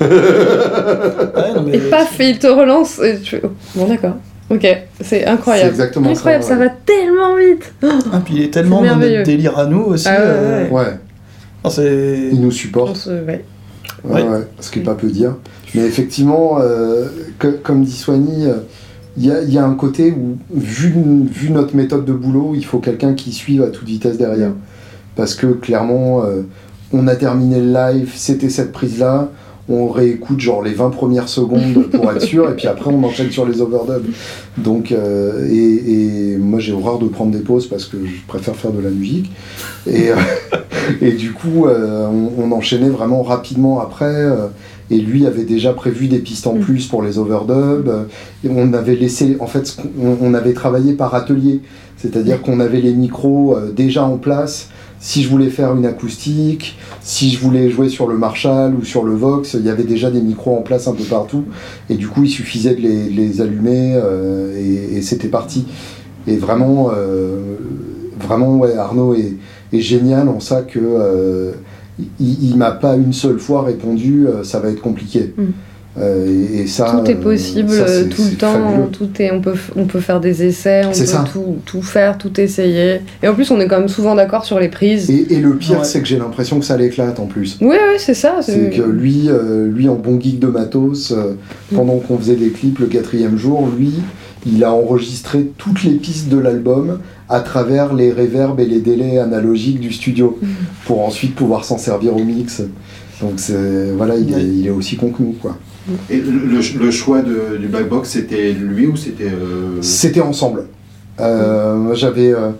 Ouais, non, mais Et paf, il te relance. Et tu fais, oh, bon, d'accord. Ok, c'est C'est incroyable. exactement Incroyable, ça. ça va tellement vite. Ah, puis il est tellement C'est dans notre délire à nous aussi. Ah ouais, euh, Ouais, non, c'est. il nous supporte. se- ouais. Ouais, Ouais. ouais, ce qui est pas peu dire. Mais effectivement, euh, que- comme dit Soigny, euh, il y, a, il y a un côté où, vu, vu notre méthode de boulot, il faut quelqu'un qui suive à toute vitesse derrière. Parce que clairement, euh, on a terminé le live, c'était cette prise-là, on réécoute genre les 20 premières secondes pour être sûr, et puis après on enchaîne sur les overdubs. Donc, euh, et, et moi j'ai horreur de prendre des pauses parce que je préfère faire de la musique. Et, euh, et du coup, on, on enchaînait vraiment rapidement après. Et lui avait déjà prévu des pistes en Mm. plus pour les overdubs. Et on avait laissé, en fait, on, avait travaillé par atelier. C'est-à-dire qu'on avait les micros euh, déjà en place. Si je voulais faire une acoustique, si je voulais jouer sur le Marshall ou sur le Vox, il y avait déjà des micros en place un peu partout. Et du coup, il suffisait de les, les allumer euh, et, et c'était parti. Et vraiment, euh, vraiment ouais, Arnaud est, est génial en ça que euh, il, il m'a pas une seule fois répondu euh, ça va être compliqué. Mm. Euh, et, et ça, tout est euh, possible ça, c'est- tout le temps, fabuleux. tout est, on, peut, on peut faire des essais, on peut C'est ça. tout, tout faire, tout essayer. Et en plus, on est quand même souvent d'accord sur les prises. Et, et le pire, Ouais. c'est que j'ai l'impression que ça l'éclate en plus. Ouais, ouais, c'est ça. C'est que lui, euh, lui en bon geek de matos, euh, pendant qu'on faisait des clips le quatrième jour, lui, il a enregistré toutes les pistes de l'album à travers les reverbs et les délais analogiques du studio, Mhm. pour ensuite pouvoir s'en servir au mix. Donc c'est voilà, il, est, il est aussi con que nous quoi. Et le, choix de- du Black Box, c'était lui ou c'était. euh, C'était ensemble. Euh, J'avais euh,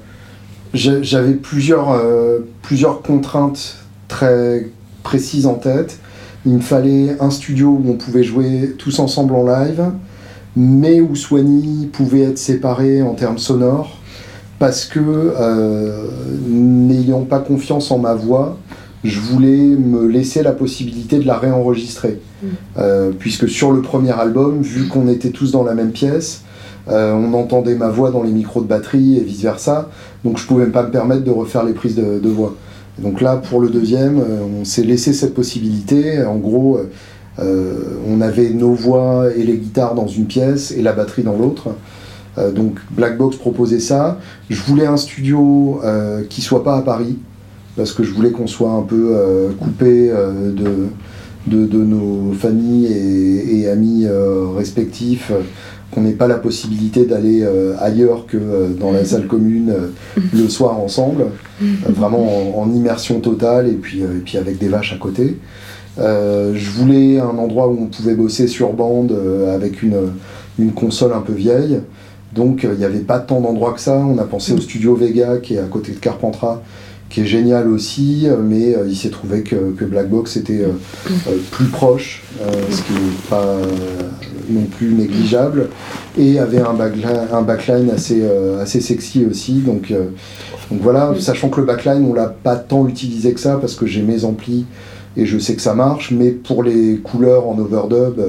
j'a- j'avais plusieurs, euh, plusieurs contraintes très précises en tête. Il me fallait un studio où on pouvait jouer tous ensemble en live, mais où Swanee pouvait être séparé en termes sonores, parce que euh, n'ayant pas confiance en ma voix, je voulais me laisser la possibilité de la réenregistrer. Mm. Euh, puisque sur le premier album, vu qu'on était tous dans la même pièce, euh, on entendait ma voix dans les micros de batterie et vice versa, donc je pouvais pas me permettre de refaire les prises de, de voix. Et donc là, pour le deuxième, on s'est laissé cette possibilité. En gros, on avait nos voix et les guitares dans une pièce et la batterie dans l'autre. Euh, donc Black Box proposait ça. Je voulais un studio euh, qui soit pas à Paris, parce que je voulais qu'on soit un peu euh, coupé euh, de, de, de nos familles et, et amis euh, respectifs, euh, qu'on n'ait pas la possibilité d'aller euh, ailleurs que euh, dans la salle commune euh, le soir ensemble, euh, vraiment en, en immersion totale et puis, euh, et puis avec des vaches à côté. Euh, je voulais un endroit où on pouvait bosser sur bande euh, avec une, console un peu vieille. Donc euh, il n'y avait pas tant d'endroits que ça. On a pensé au studio Vega qui est à côté de Carpentras, qui est génial aussi, mais il s'est trouvé que, que Black Box était plus proche, ce qui n'est pas non plus négligeable, et avait un backline, assez, sexy aussi. Donc, donc voilà, sachant que le backline, on l'a pas tant utilisé que ça, parce que j'ai mes amplis et je sais que ça marche, mais pour les couleurs en overdub, euh,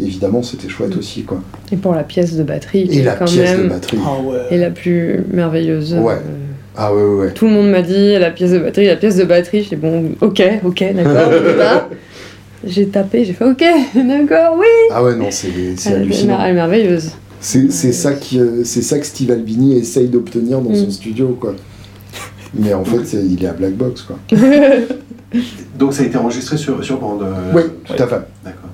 évidemment, c'était chouette aussi. Quoi. Et pour la pièce de batterie, qui Et est la quand pièce de même batterie. Ah ouais. est la plus merveilleuse. Ouais. Euh, Ah ouais, ouais, ouais. Tout le monde m'a dit la pièce de batterie, la pièce de batterie. J'ai dit bon, ok, ok, d'accord. J'ai tapé, j'ai fait ok, d'accord, oui. Ah ouais, non, c'est hallucinant. elle est merveilleuse. C'est ça, qui, euh, c'est ça que Steve Albini essaye d'obtenir dans Mm. son studio, quoi. Mais en fait, il est à Black Box, quoi. Donc ça a été enregistré sur, sur bande. euh, Oui, tout à fait. D'accord.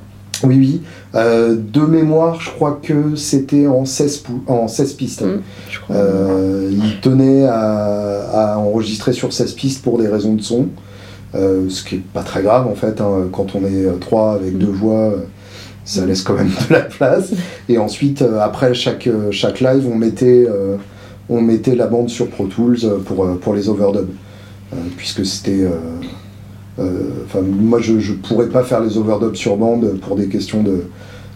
Oui, oui. Euh, de mémoire, je crois que c'était en 16, pou- en 16 pistes. Mm, je crois. Euh, il tenait à, à enregistrer sur 16 pistes pour des raisons de son, euh, ce qui est pas très grave en fait. hein. Quand on est euh, trois avec deux voix, ça laisse quand même de la place. Et ensuite, euh, après chaque, euh, chaque live, on mettait, euh, on mettait la bande sur Pro Tools euh, pour, euh, pour les overdubs. Euh, puisque c'était. Enfin, moi, je ne pourrais pas faire les overdubs sur bande pour des questions de,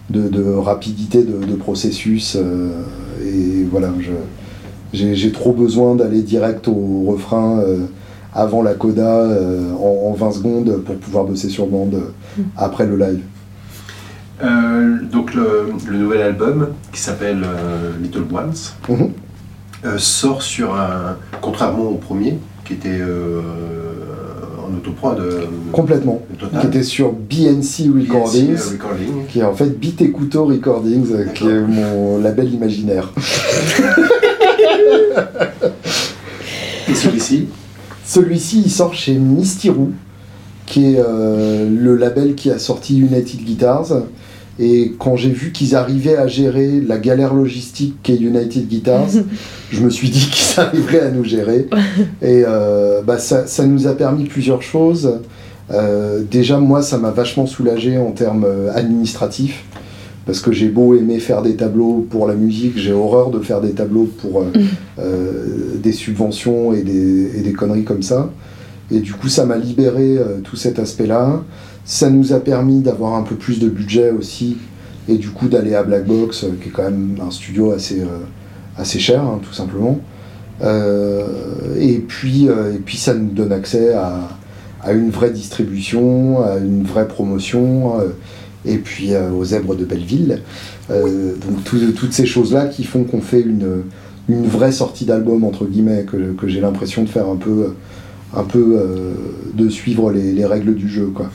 de, de rapidité de, de processus. et voilà, je, j'ai trop besoin d'aller direct au refrain avant la coda euh, en, en 20 secondes pour pouvoir bosser sur bande euh, après le live. Euh, donc le, le nouvel album qui s'appelle Little Ones Mhm. Euh, sort sur un, contrairement au premier qui était euh, en autoprod euh, Complètement. total, Qui était sur BNC Recordings, BNC Recording. qui est en fait Beat et Couteau Recordings, euh, qui est mon label imaginaire. Et celui-ci, Celui-ci, il sort chez Mistirou, qui est euh, le label qui a sorti United Guitars. Et quand j'ai vu qu'ils arrivaient à gérer la galère logistique qu'est United Guitars, je me suis dit qu'ils arriveraient à nous gérer. Et euh, bah, ça, ça nous a permis plusieurs choses. Euh, déjà, moi, ça m'a vachement soulagé en termes euh, administratifs. Parce que j'ai beau aimer faire des tableaux pour la musique, j'ai horreur de faire des tableaux pour euh, des subventions et des, et des conneries comme ça. Et du coup, ça m'a libéré tout cet aspect-là. Ça nous a permis d'avoir un peu plus de budget aussi, et du coup d'aller à Black Box, euh, qui est quand même un studio assez, euh, assez cher, hein, tout simplement. Euh, et, puis, et puis, ça nous donne accès à, à une vraie distribution, à une vraie promotion, et puis aux zèbres de Belleville. Donc, tout- toutes ces choses-là qui font qu'on fait une, une vraie sortie d'album, entre guillemets, que, que j'ai l'impression de faire un peu, un peu de suivre les, les règles du jeu, quoi.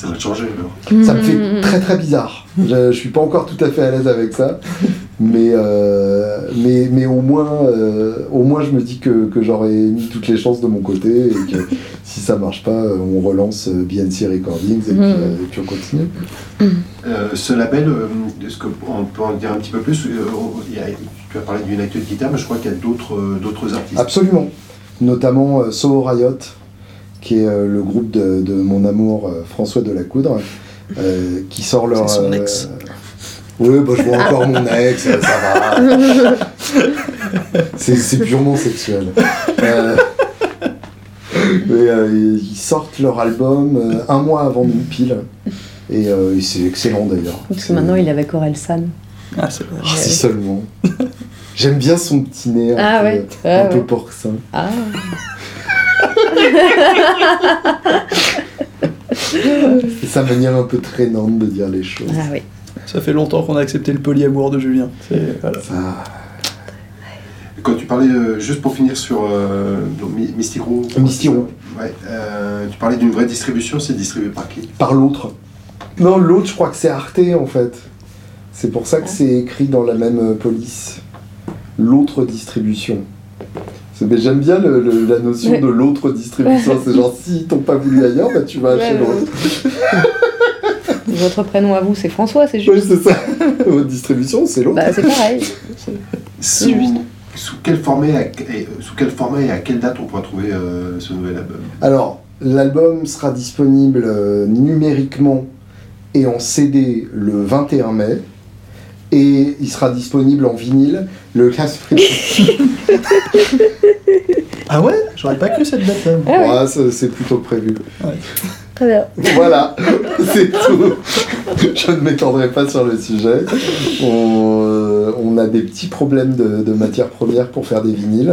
Ça va changer alors. Ça me Mm, fait mm, mm. très très bizarre. Je, je suis pas encore tout à fait à l'aise avec ça, mais, euh, mais, mais au, moins, euh, au moins je me dis que, que j'aurais mis toutes les chances de mon côté et que si ça marche pas, euh, on relance BNC Recordings et, puis, euh, et puis on continue. Euh, ce label, euh, est-ce qu'on peut en dire un petit peu plus? Euh, il y a- Tu as parlé d'United Guitar, mais je crois qu'il y a d'autres euh, d'autres artistes. Absolument. Notamment euh, Soho Riot, qui est euh, le groupe de, de mon amour euh, François Delacoudre, euh, qui sort leur. C'est son euh, ex. Oui, bah, je vois encore mon ex, ça va. C'est c'est purement sexuel. Euh, mais, euh, ils sortent leur album euh, un mois avant nous pile. Et, euh, et c'est excellent d'ailleurs. Parce que maintenant il est avec Aurel San. Ah, c'est vrai. Ah, si seulement. J'aime bien son petit nez un Ah peu, ouais, un ouais, peu ouais. porcin. Ah, C'est sa manière un peu traînante de dire les choses. ah oui. Ça fait longtemps qu'on a accepté le polyamour de Julien. Voilà. Quand tu parlais, euh, juste pour finir sur euh. Ouais, euh, tu parlais d'une vraie distribution, c'est distribué par qui? Par l'autre. Non, l'autre, je crois que c'est Arte en fait. C'est pour ça que c'est écrit dans la même euh, police. L'autre distribution. Mais j'aime bien le- le- la notion Ouais. de l'autre distribution. C'est genre, s'ils t'ont pas voulu ailleurs, bah tu vas Ouais, chez l'autre. Votre prénom à vous, c'est François, c'est Oui, juste. c'est ça. Votre distribution, c'est l'autre. Bah, c'est pareil. sous, sous quel format et sous quel format et à quelle date on pourra trouver euh, ce nouvel album? Alors, l'album sera disponible euh, numériquement et en CD le 21 mai. Et il sera disponible en vinyle le 15 février. Ah ouais? J'aurais pas cru cette date-là. Ah oui. Ouais, c'est plutôt prévu. Très bien. Voilà, c'est tout. Je ne m'étendrai pas sur le sujet. On, euh, on a des petits problèmes de, de matières premières pour faire des vinyles.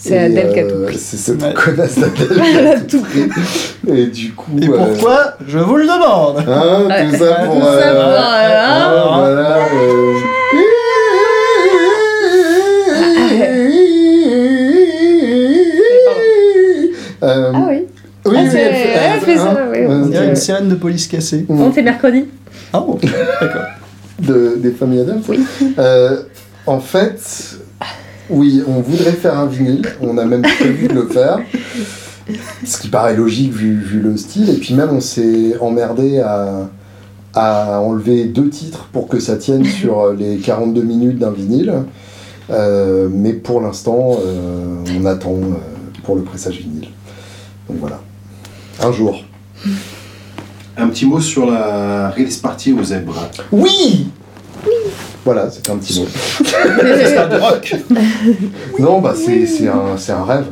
C'est Adèle qui a euh, tout pris. C'est cette Ouais. connasse d'Adèle qui Elle a a tout pris. Et du coup. Et euh, pourquoi Je vous le demande Hein, Ouais. tout ça pour. Tout ça euh, pour, euh, hein, voilà. euh, euh, Ah oui. oui, Ah, oui, c'est- elle fait, elle fait ça, oui, euh, On dirait euh, une sirène de police cassée. On c'est mercredi. Ah bon D'accord. de, des familles Adams. Euh, en fait, oui, on voudrait faire un vinyle. On a même prévu de le faire. Ce qui paraît logique vu, vu le style. Et puis même, on s'est emmerdé à, à enlever deux titres pour que ça tienne sur les 42 minutes d'un vinyle. Euh, mais pour l'instant, euh, on attend euh, pour le pressage vinyle. Donc voilà. Un jour. Un petit mot sur la release party aux zèbres. Oui Voilà, c'était un petit mot. Festival de rock. Non, bah c'est c'est un, c'est un rêve.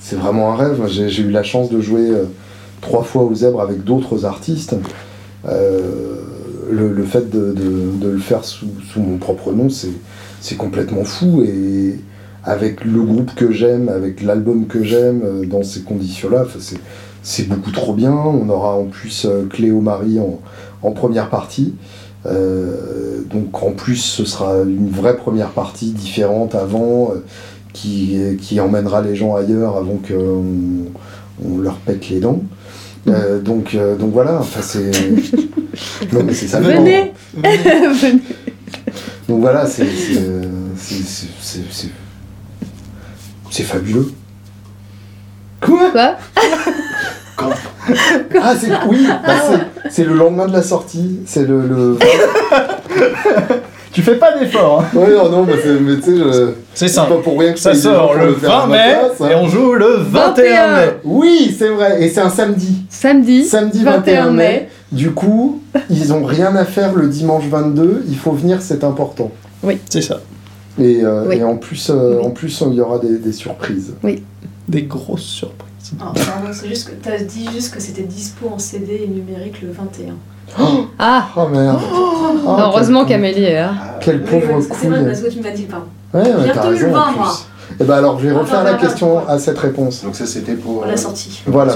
C'est vraiment un rêve. J'ai eu la chance de jouer euh, trois fois aux zèbres avec d'autres artistes. Euh, le, le fait de, de- de le faire sous, sous mon propre nom, c'est c'est complètement fou. Et avec le groupe que j'aime, avec l'album que j'aime, euh, dans ces conditions-là, c'est c'est beaucoup trop bien. On aura en plus euh, Cléo Marie en, en première partie. Euh, donc en plus, ce sera une vraie première partie différente avant, euh, qui, qui emmènera les gens ailleurs avant qu'on on leur pète les dents. Euh, donc, donc voilà, enfin c'est. Non mais c'est ça. Venez. Venez. Donc voilà, c'est. fabuleux. Quoi? Quoi? Quand Ah c'est oui, bah, c'est- c'est le lendemain de la sortie, c'est le, le... Tu fais pas d'effort. Hein. Ouais non non mais, c'est- mais tu sais je... C'est simple. pas pour rien que Ça sort le faire à 20 ma mai place, hein. et on joue le 21 mai. 21. Oui c'est vrai et c'est un samedi. Samedi, Samedi 21 mai. Du coup ils ont rien à faire le dimanche 22, il faut venir c'est important. C'est ça. Et, euh, Oui. et en plus euh, Oui. en plus il y aura des, des surprises. Des grosses surprises. Ah, pardon, c'est juste que t'as dit juste que c'était dispo en CD et numérique le 21. Ah Oh merde. Oh, Heureusement quel- qu'Amélie est là. Quelle Oui, pauvre que c'est vrai parce que tu m'as dit le 20. Ouais, le raison, en 20, plus. moi. Et ben alors, je vais refaire la question à cette réponse. Donc ça c'était pour... On euh, l'a sorti. Voilà.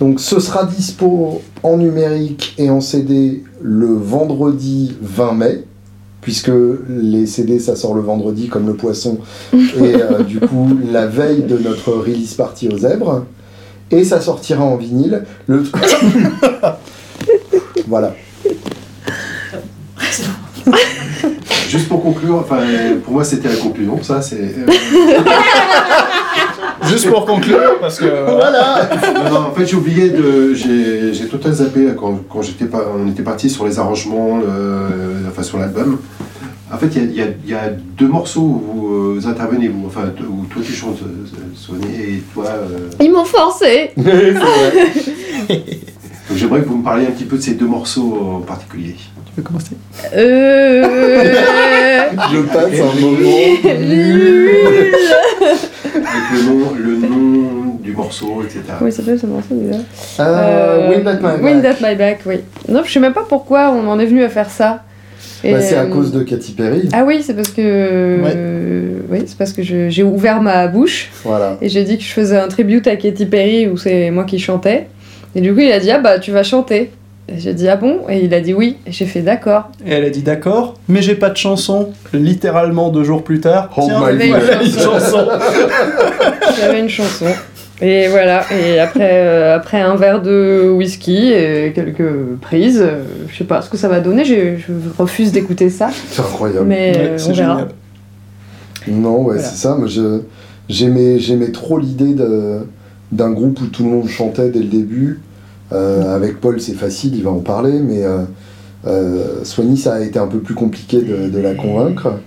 Donc, ce sera dispo en numérique et en CD le vendredi 20 mai, puisque les CD, ça sort le vendredi comme le poisson, et euh, du coup, la veille de notre release party aux zèbres. Et ça sortira en vinyle le... voilà. C'est bon. Juste pour conclure, enfin pour moi c'était la conclusion, ça c'est... euh, Juste pour conclure, parce que Voilà non, non, en fait j'ai oublié de... J'ai j'ai total zappé là, quand, quand j'étais pas... on était parti sur les arrangements, le- enfin sur l'album. En fait il y a, y y deux morceaux où vous euh, intervenez, vous, enfin t- où toi tu chantes euh, Sonia et toi... euh, Ils m'ont forcé C'est vrai. Donc j'aimerais que vous me parliez un petit peu de ces deux morceaux en particulier. tu peux commencer? Euh... Je passe un moment Nul. Avec le nom, le nom du morceau, etc. Comment il s'appelle ce morceau déjà? Euh, Wind at My Wind Back. at My Back, oui. Non, je sais même pas pourquoi on en est venu à faire ça. Bah, c'est à euh, cause de Katy Perry. Ah oui, c'est parce que. euh, Oui, c'est parce que je- j'ai ouvert ma bouche Voilà. et j'ai dit que je faisais un tribute à Katy Perry où c'est moi qui chantais. Et du coup, il a dit Ah bah, tu vas chanter. Et j'ai dit Ah bon? Et il a dit oui. Et j'ai fait D'accord. Et elle a dit d'accord, mais j'ai pas de chanson. Littéralement deux jours plus tard, Oh tiens, my God. une chanson. J'avais une chanson. Et voilà, et après, euh, après un verre de whisky et quelques prises, euh, je sais pas ce que ça va donner, j'ai- je refuse d'écouter ça, C'est incroyable. mais Ouais, euh, c'est on verra. génial. Non, ouais, Voilà. c'est ça. Moi, je, j'aimais, j'aimais trop l'idée de, d'un groupe où tout le monde chantait dès le début. Euh, avec Paul, c'est facile, il va en parler, mais euh, euh, Swanny, ça a été un peu plus compliqué de, de la convaincre.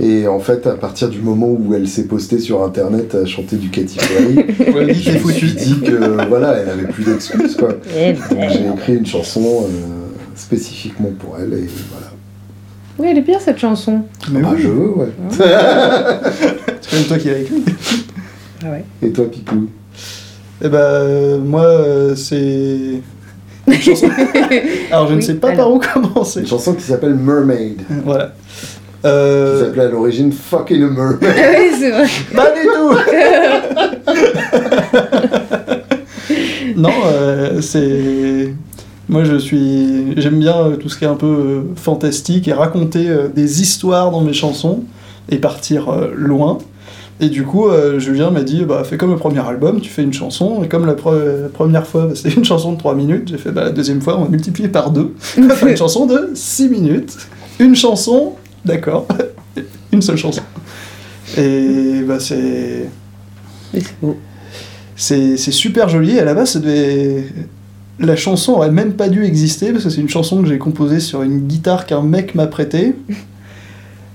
Et en fait, à partir du moment où elle s'est postée sur Internet à chanter du Katy Perry, Ouais, je me suis dit que voilà, elle avait plus d'excuses, quoi. Et Donc, j'ai écrit une chanson euh, spécifiquement pour elle, et voilà. Oui, elle est bien cette chanson. Mais Ah, oui, je veux, ouais. c'est même toi qui l'as écrit. Ah ouais. Et toi, Pipou? Eh ben, euh, moi, euh, c'est. Une chanson. Alors, je ne sais pas alors. par où commencer. Une chanson qui s'appelle Mermaid. Voilà. Qui Euh, s'appelait à l'origine Fucking a Mermaid. oui, c'est vrai. Pas du tout Non, euh, c'est. Moi, je suis. J'aime bien euh, tout ce qui est un peu euh, fantastique et raconter euh, des histoires dans mes chansons et partir euh, loin. Et du coup, euh, Julien m'a dit bah, fais comme le premier album, tu fais une chanson. Et comme la, pre- la première fois, bah, c'était une chanson de 3 minutes, j'ai fait bah, la deuxième fois, on va multiplier par deux. On va faire une chanson de 6 minutes. Une chanson, d'accord. une seule chanson. Et bah, c'est. Mais c'est beau. c'est c'est super joli. À la base, ça devait... la chanson aurait même pas dû exister parce que c'est une chanson que j'ai composée sur une guitare qu'un mec m'a prêtée.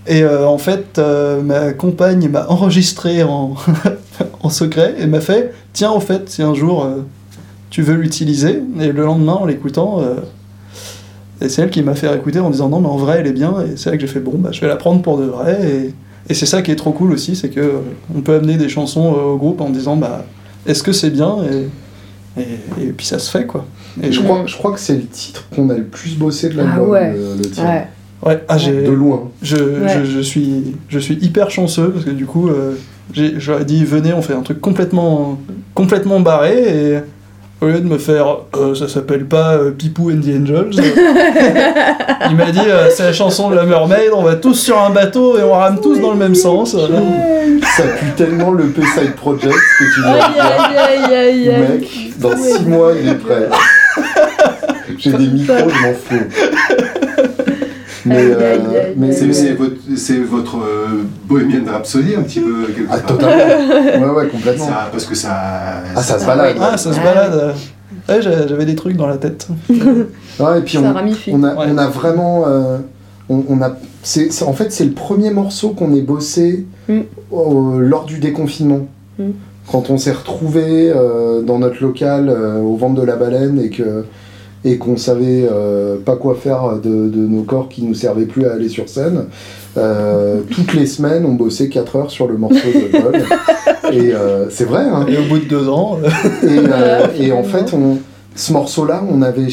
Et euh, en fait, euh, ma compagne m'a enregistré en, en secret et m'a fait Tiens, en fait, si un jour euh, tu veux l'utiliser. Et le lendemain, en l'écoutant, et c'est elle qui m'a fait écouter en disant Non, mais en vrai, elle est bien. Et c'est là que j'ai fait Bon, bah, je vais la prendre pour de vrai. Et, et c'est ça qui est trop cool aussi c'est que euh, on peut amener des chansons euh, au groupe en disant bah, Est-ce que c'est bien? Et, et, et puis ça se fait, quoi. Et je, crois, je crois que c'est le titre qu'on a le plus bossé de Ah l'album, ouais. le, le tien. Ouais. Ouais, ah, j'ai. De loin. Je, Ouais. je, je suis, je suis hyper chanceux parce que du coup, euh, ai dit venez, on fait un truc complètement, complètement barré et au lieu de me faire euh, ça s'appelle pas euh, Pipou and the Angels, euh, il m'a dit euh, c'est la chanson de la Mermaid, on va tous sur un bateau et on rame tous dans le même sens. Voilà. Ça pue tellement le P-Side Project que tu dois Aïe, aïe, aïe, aïe, aïe. Mec, dans 6 mois, il est prêt. J'ai des micros, je m'en fous. Mais, euh, mais. C'est votre, c'est votre euh, Bohemian Rhapsody un petit peu quelque Ah, part. totalement. Ouais, ouais, complètement. Ça, parce que ça. Ah, ça se Ah, balade. Ah, ça se balade. Ouais, j'a- j'avais des trucs dans la tête. Ouais, et puis Ça on, ramifie. on, a, Ouais. on a vraiment. euh, on, on a, c'est, c'est- en fait, c'est le premier morceau qu'on ait bossé Mm. au- lors du déconfinement. Mm. Quand on s'est retrouvé dans notre local euh, au ventre de la baleine et que et qu'on savait euh, pas quoi faire de, de nos corps qui nous servaient plus à aller sur scène. Euh, toutes les semaines, on bossait 4 heures sur le morceau de Paul. et euh, c'est vrai, hein. Et au bout de deux ans, Et, en fait, on, ce morceau-là, on, avait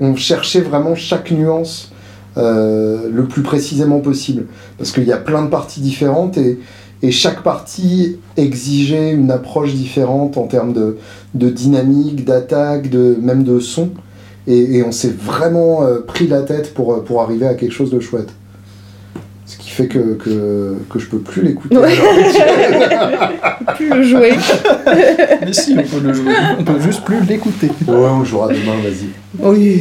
on cherchait vraiment chaque nuance le plus précisément possible. Parce qu'il y a plein de parties différentes et, et chaque partie exigeait une approche différente en termes de, de dynamique, d'attaque, de, même de son. Et, et on s'est vraiment euh, pris la tête pour, pour arriver à quelque chose de chouette. Ce qui fait que, que, que je peux plus l'écouter. Ouais. Plus le jouer. mais si, on peut le jouer. On peut juste plus l'écouter. ouais, on jouera demain, vas-y. Oui.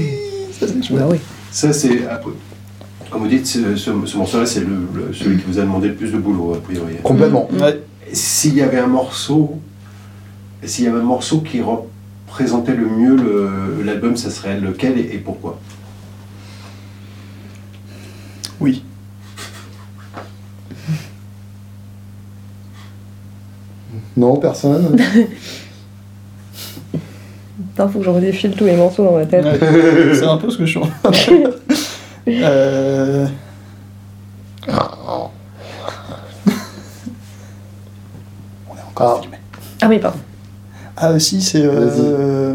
Ça, c'est chouette. Bah oui. Ça, c'est. après, Comme vous dites, ce, ce- ce morceau-là, c'est le, le- celui qui vous a demandé le plus de boulot, a priori. Complètement. Ouais. S'il y avait un morceau. S'il y avait un morceau qui représentait le mieux l'album, ça serait lequel et, et pourquoi? Oui. Non, personne Putain, faut que je redéfile tous les morceaux dans ma tête. Ouais, c'est un peu ce que je suis en train de faire. Euh, Ah, Ah oui, pardon. Ah aussi, c'est... euh,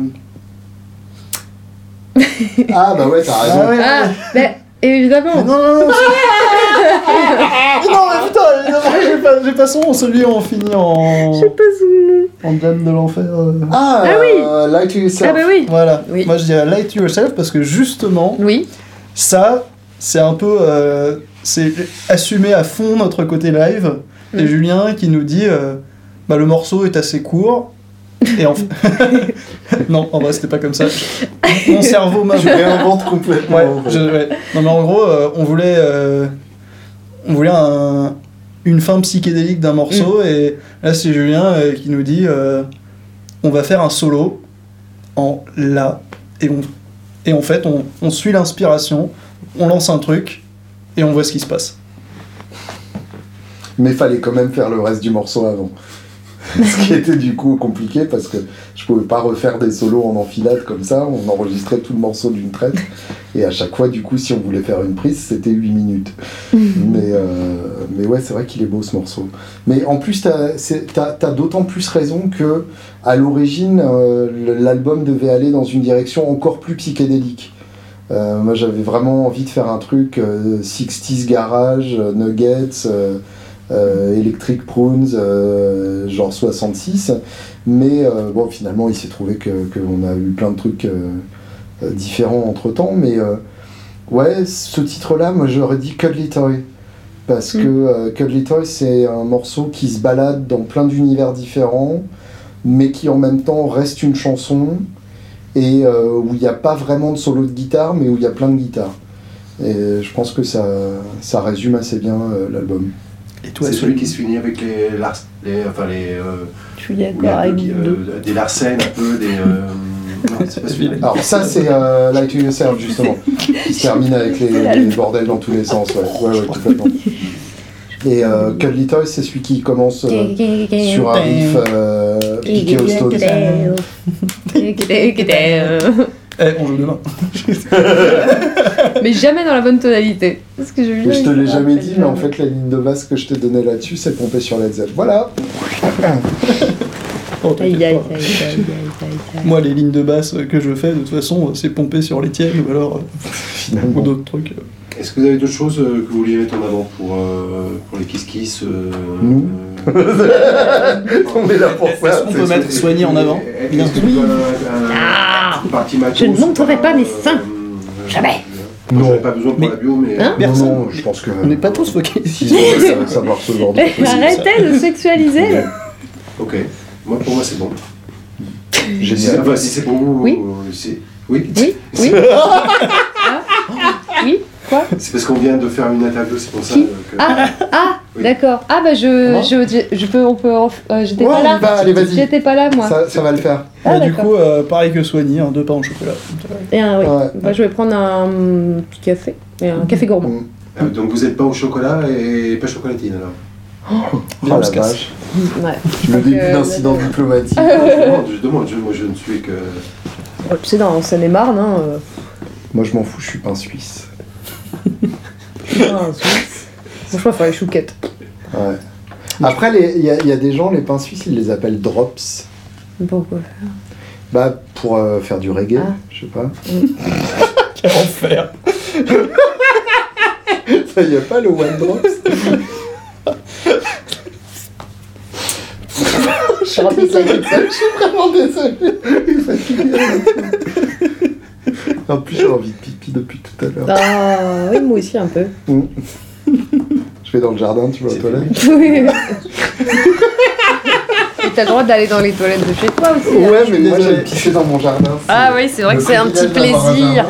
ah, bah ouais, t'as raison. Ah ouais, Ah, mais évidemment. Mais non, non, non, Mais non, mais putain, évidemment, j'ai pas, j'ai pas son nom, celui où on finit en... Je sais pas son nom. en dame de l'enfer. euh. Ah, Ah oui. euh, Light to Yourself. Ah bah oui. Voilà, Oui. moi je dirais Light Yourself parce que justement, Oui. ça, c'est un peu... euh, c'est assumer à fond notre côté live. Et Mm. Julien qui nous dit, euh, bah, le morceau est assez court. Et en fait... non, en vrai, c'était pas comme ça. Mon cerveau m'a... Je réinvente complètement. Ouais, je- ouais. Non mais en gros, euh, on voulait, euh, on voulait un- une fin psychédélique d'un morceau et là c'est Julien euh, qui nous dit, euh, on va faire un solo en la et on et en fait on, on suit l'inspiration, on lance un truc et on voit ce qui se passe. Mais fallait quand même faire le reste du morceau avant. Ce qui était du coup compliqué parce que je pouvais pas refaire des solos en enfilade comme ça. On enregistrait tout le morceau d'une traite. Et à chaque fois, du coup, si on voulait faire une prise, c'était 8 minutes. mais, euh, mais ouais, c'est vrai qu'il est beau ce morceau. Mais en plus, t'as t'as d'autant plus raison que à l'origine, euh, l'album devait aller dans une direction encore plus psychédélique. Euh, moi, j'avais vraiment envie de faire un truc euh, 60s garage, Nuggets, Electric Prunes, euh, genre 66. Mais euh, bon, finalement, il s'est trouvé que qu'on a eu plein de trucs euh, euh, différents entre temps. Mais euh, ouais, ce titre-là, moi, j'aurais dit Cuddly Toy. Parce Mm. que euh, Cuddly Toy, c'est un morceau qui se balade dans plein d'univers différents, mais qui en même temps reste une chanson et euh, où il n'y a pas vraiment de solo de guitare, mais où il y a plein de guitares. Et je pense que ça, ça résume assez bien euh, l'album. Et toi, C'est celui celui qui se finit avec les, lars, les enfin les, euh, Je suis d'accord un peu avec qui- euh, des larcènes un peu, des. euh, non, c'est pas celui-là. Alors ça c'est euh, Light to Yourself justement, qui se termine avec les, les bordels dans tous les sens, ouais, ouais, ouais complètement. Et euh, Cuddly Toys c'est celui qui commence euh, sur un riff euh, piqué au Stones. Eh, on joue demain. Mais jamais dans la bonne tonalité. Parce que je, Mais je te l'ai jamais dit, mais en fait la ligne de basse que je t'ai donnée là-dessus c'est pompé sur Led Zepp. Voilà Oh, Aïe, aïe, aïe. Moi, les lignes de basse que je fais, de toute façon, c'est pompé sur les tiennes ou alors euh, ou finalement. d'autres trucs. Est-ce que vous avez d'autres choses euh, que vous vouliez mettre en avant pour, euh, pour les Kiss Kiss euh, Nous. euh, On est là pour Est-ce ça. qu'on peut mettre soigné en avant Est-ce que tu veux un- un- Ah Je ne montrerai pas mes seins. euh, Jamais. Non, pas besoin pour Mais- la bio, mais. Hein Non, Personne. non, je pense que. On n'est pas tous focalisés. Ils doivent savoir ce genre de choses. Arrêtez de sexualiser. Ok. Moi, pour moi, c'est bon. Génial. Si c'est pour vous, Oui. Oui. Oui, oui. Quoi C'est parce qu'on vient de faire une interview, c'est pour ça Qui euh, que. Ah, ah, Oui. d'accord. Ah bah je, je, je, je peux, on peut, en- euh, j'étais Ouais, pas là. y va, allez, vas-y. J'étais pas là moi. Ça, ça va le faire. Ah, Bah, du coup, euh, pareil que soigné, hein, deux pains au chocolat. Et un, oui. Ouais. Bah, je vais prendre un petit café, et un café gourmand. Mm. Euh, donc vous n'êtes pas au chocolat et pas chocolatine alors Oh Bien, on la vache. Ouais. Le Donc, début euh, d'incident diplomatique. je demande, je demande, je- moi je ne suis que. Oh, tu sais, dans Seine-et-Marne, hein, euh, Moi je m'en fous, je suis pas un Suisse. Ah. Franchement, il faut les chouquettes. Ouais. Après, il y, a- il y a des gens, les pains suisses, ils les appellent drops. Pourquoi Bah, pour euh, faire du reggae, Ah. je sais pas. Quel enfer. Ça y a pas le one drops. Je suis vraiment désolé. En plus, j'ai envie de pipi depuis tout à l'heure. Ah oui, moi aussi un peu. Mm. Je vais dans le jardin, tu vas aux toilettes Oui. Et t'as le droit d'aller dans les toilettes de chez toi aussi. Hein. Ouais, mais moi j'aime pisser dans mon jardin. Ah oui, c'est vrai que c'est un petit plaisir.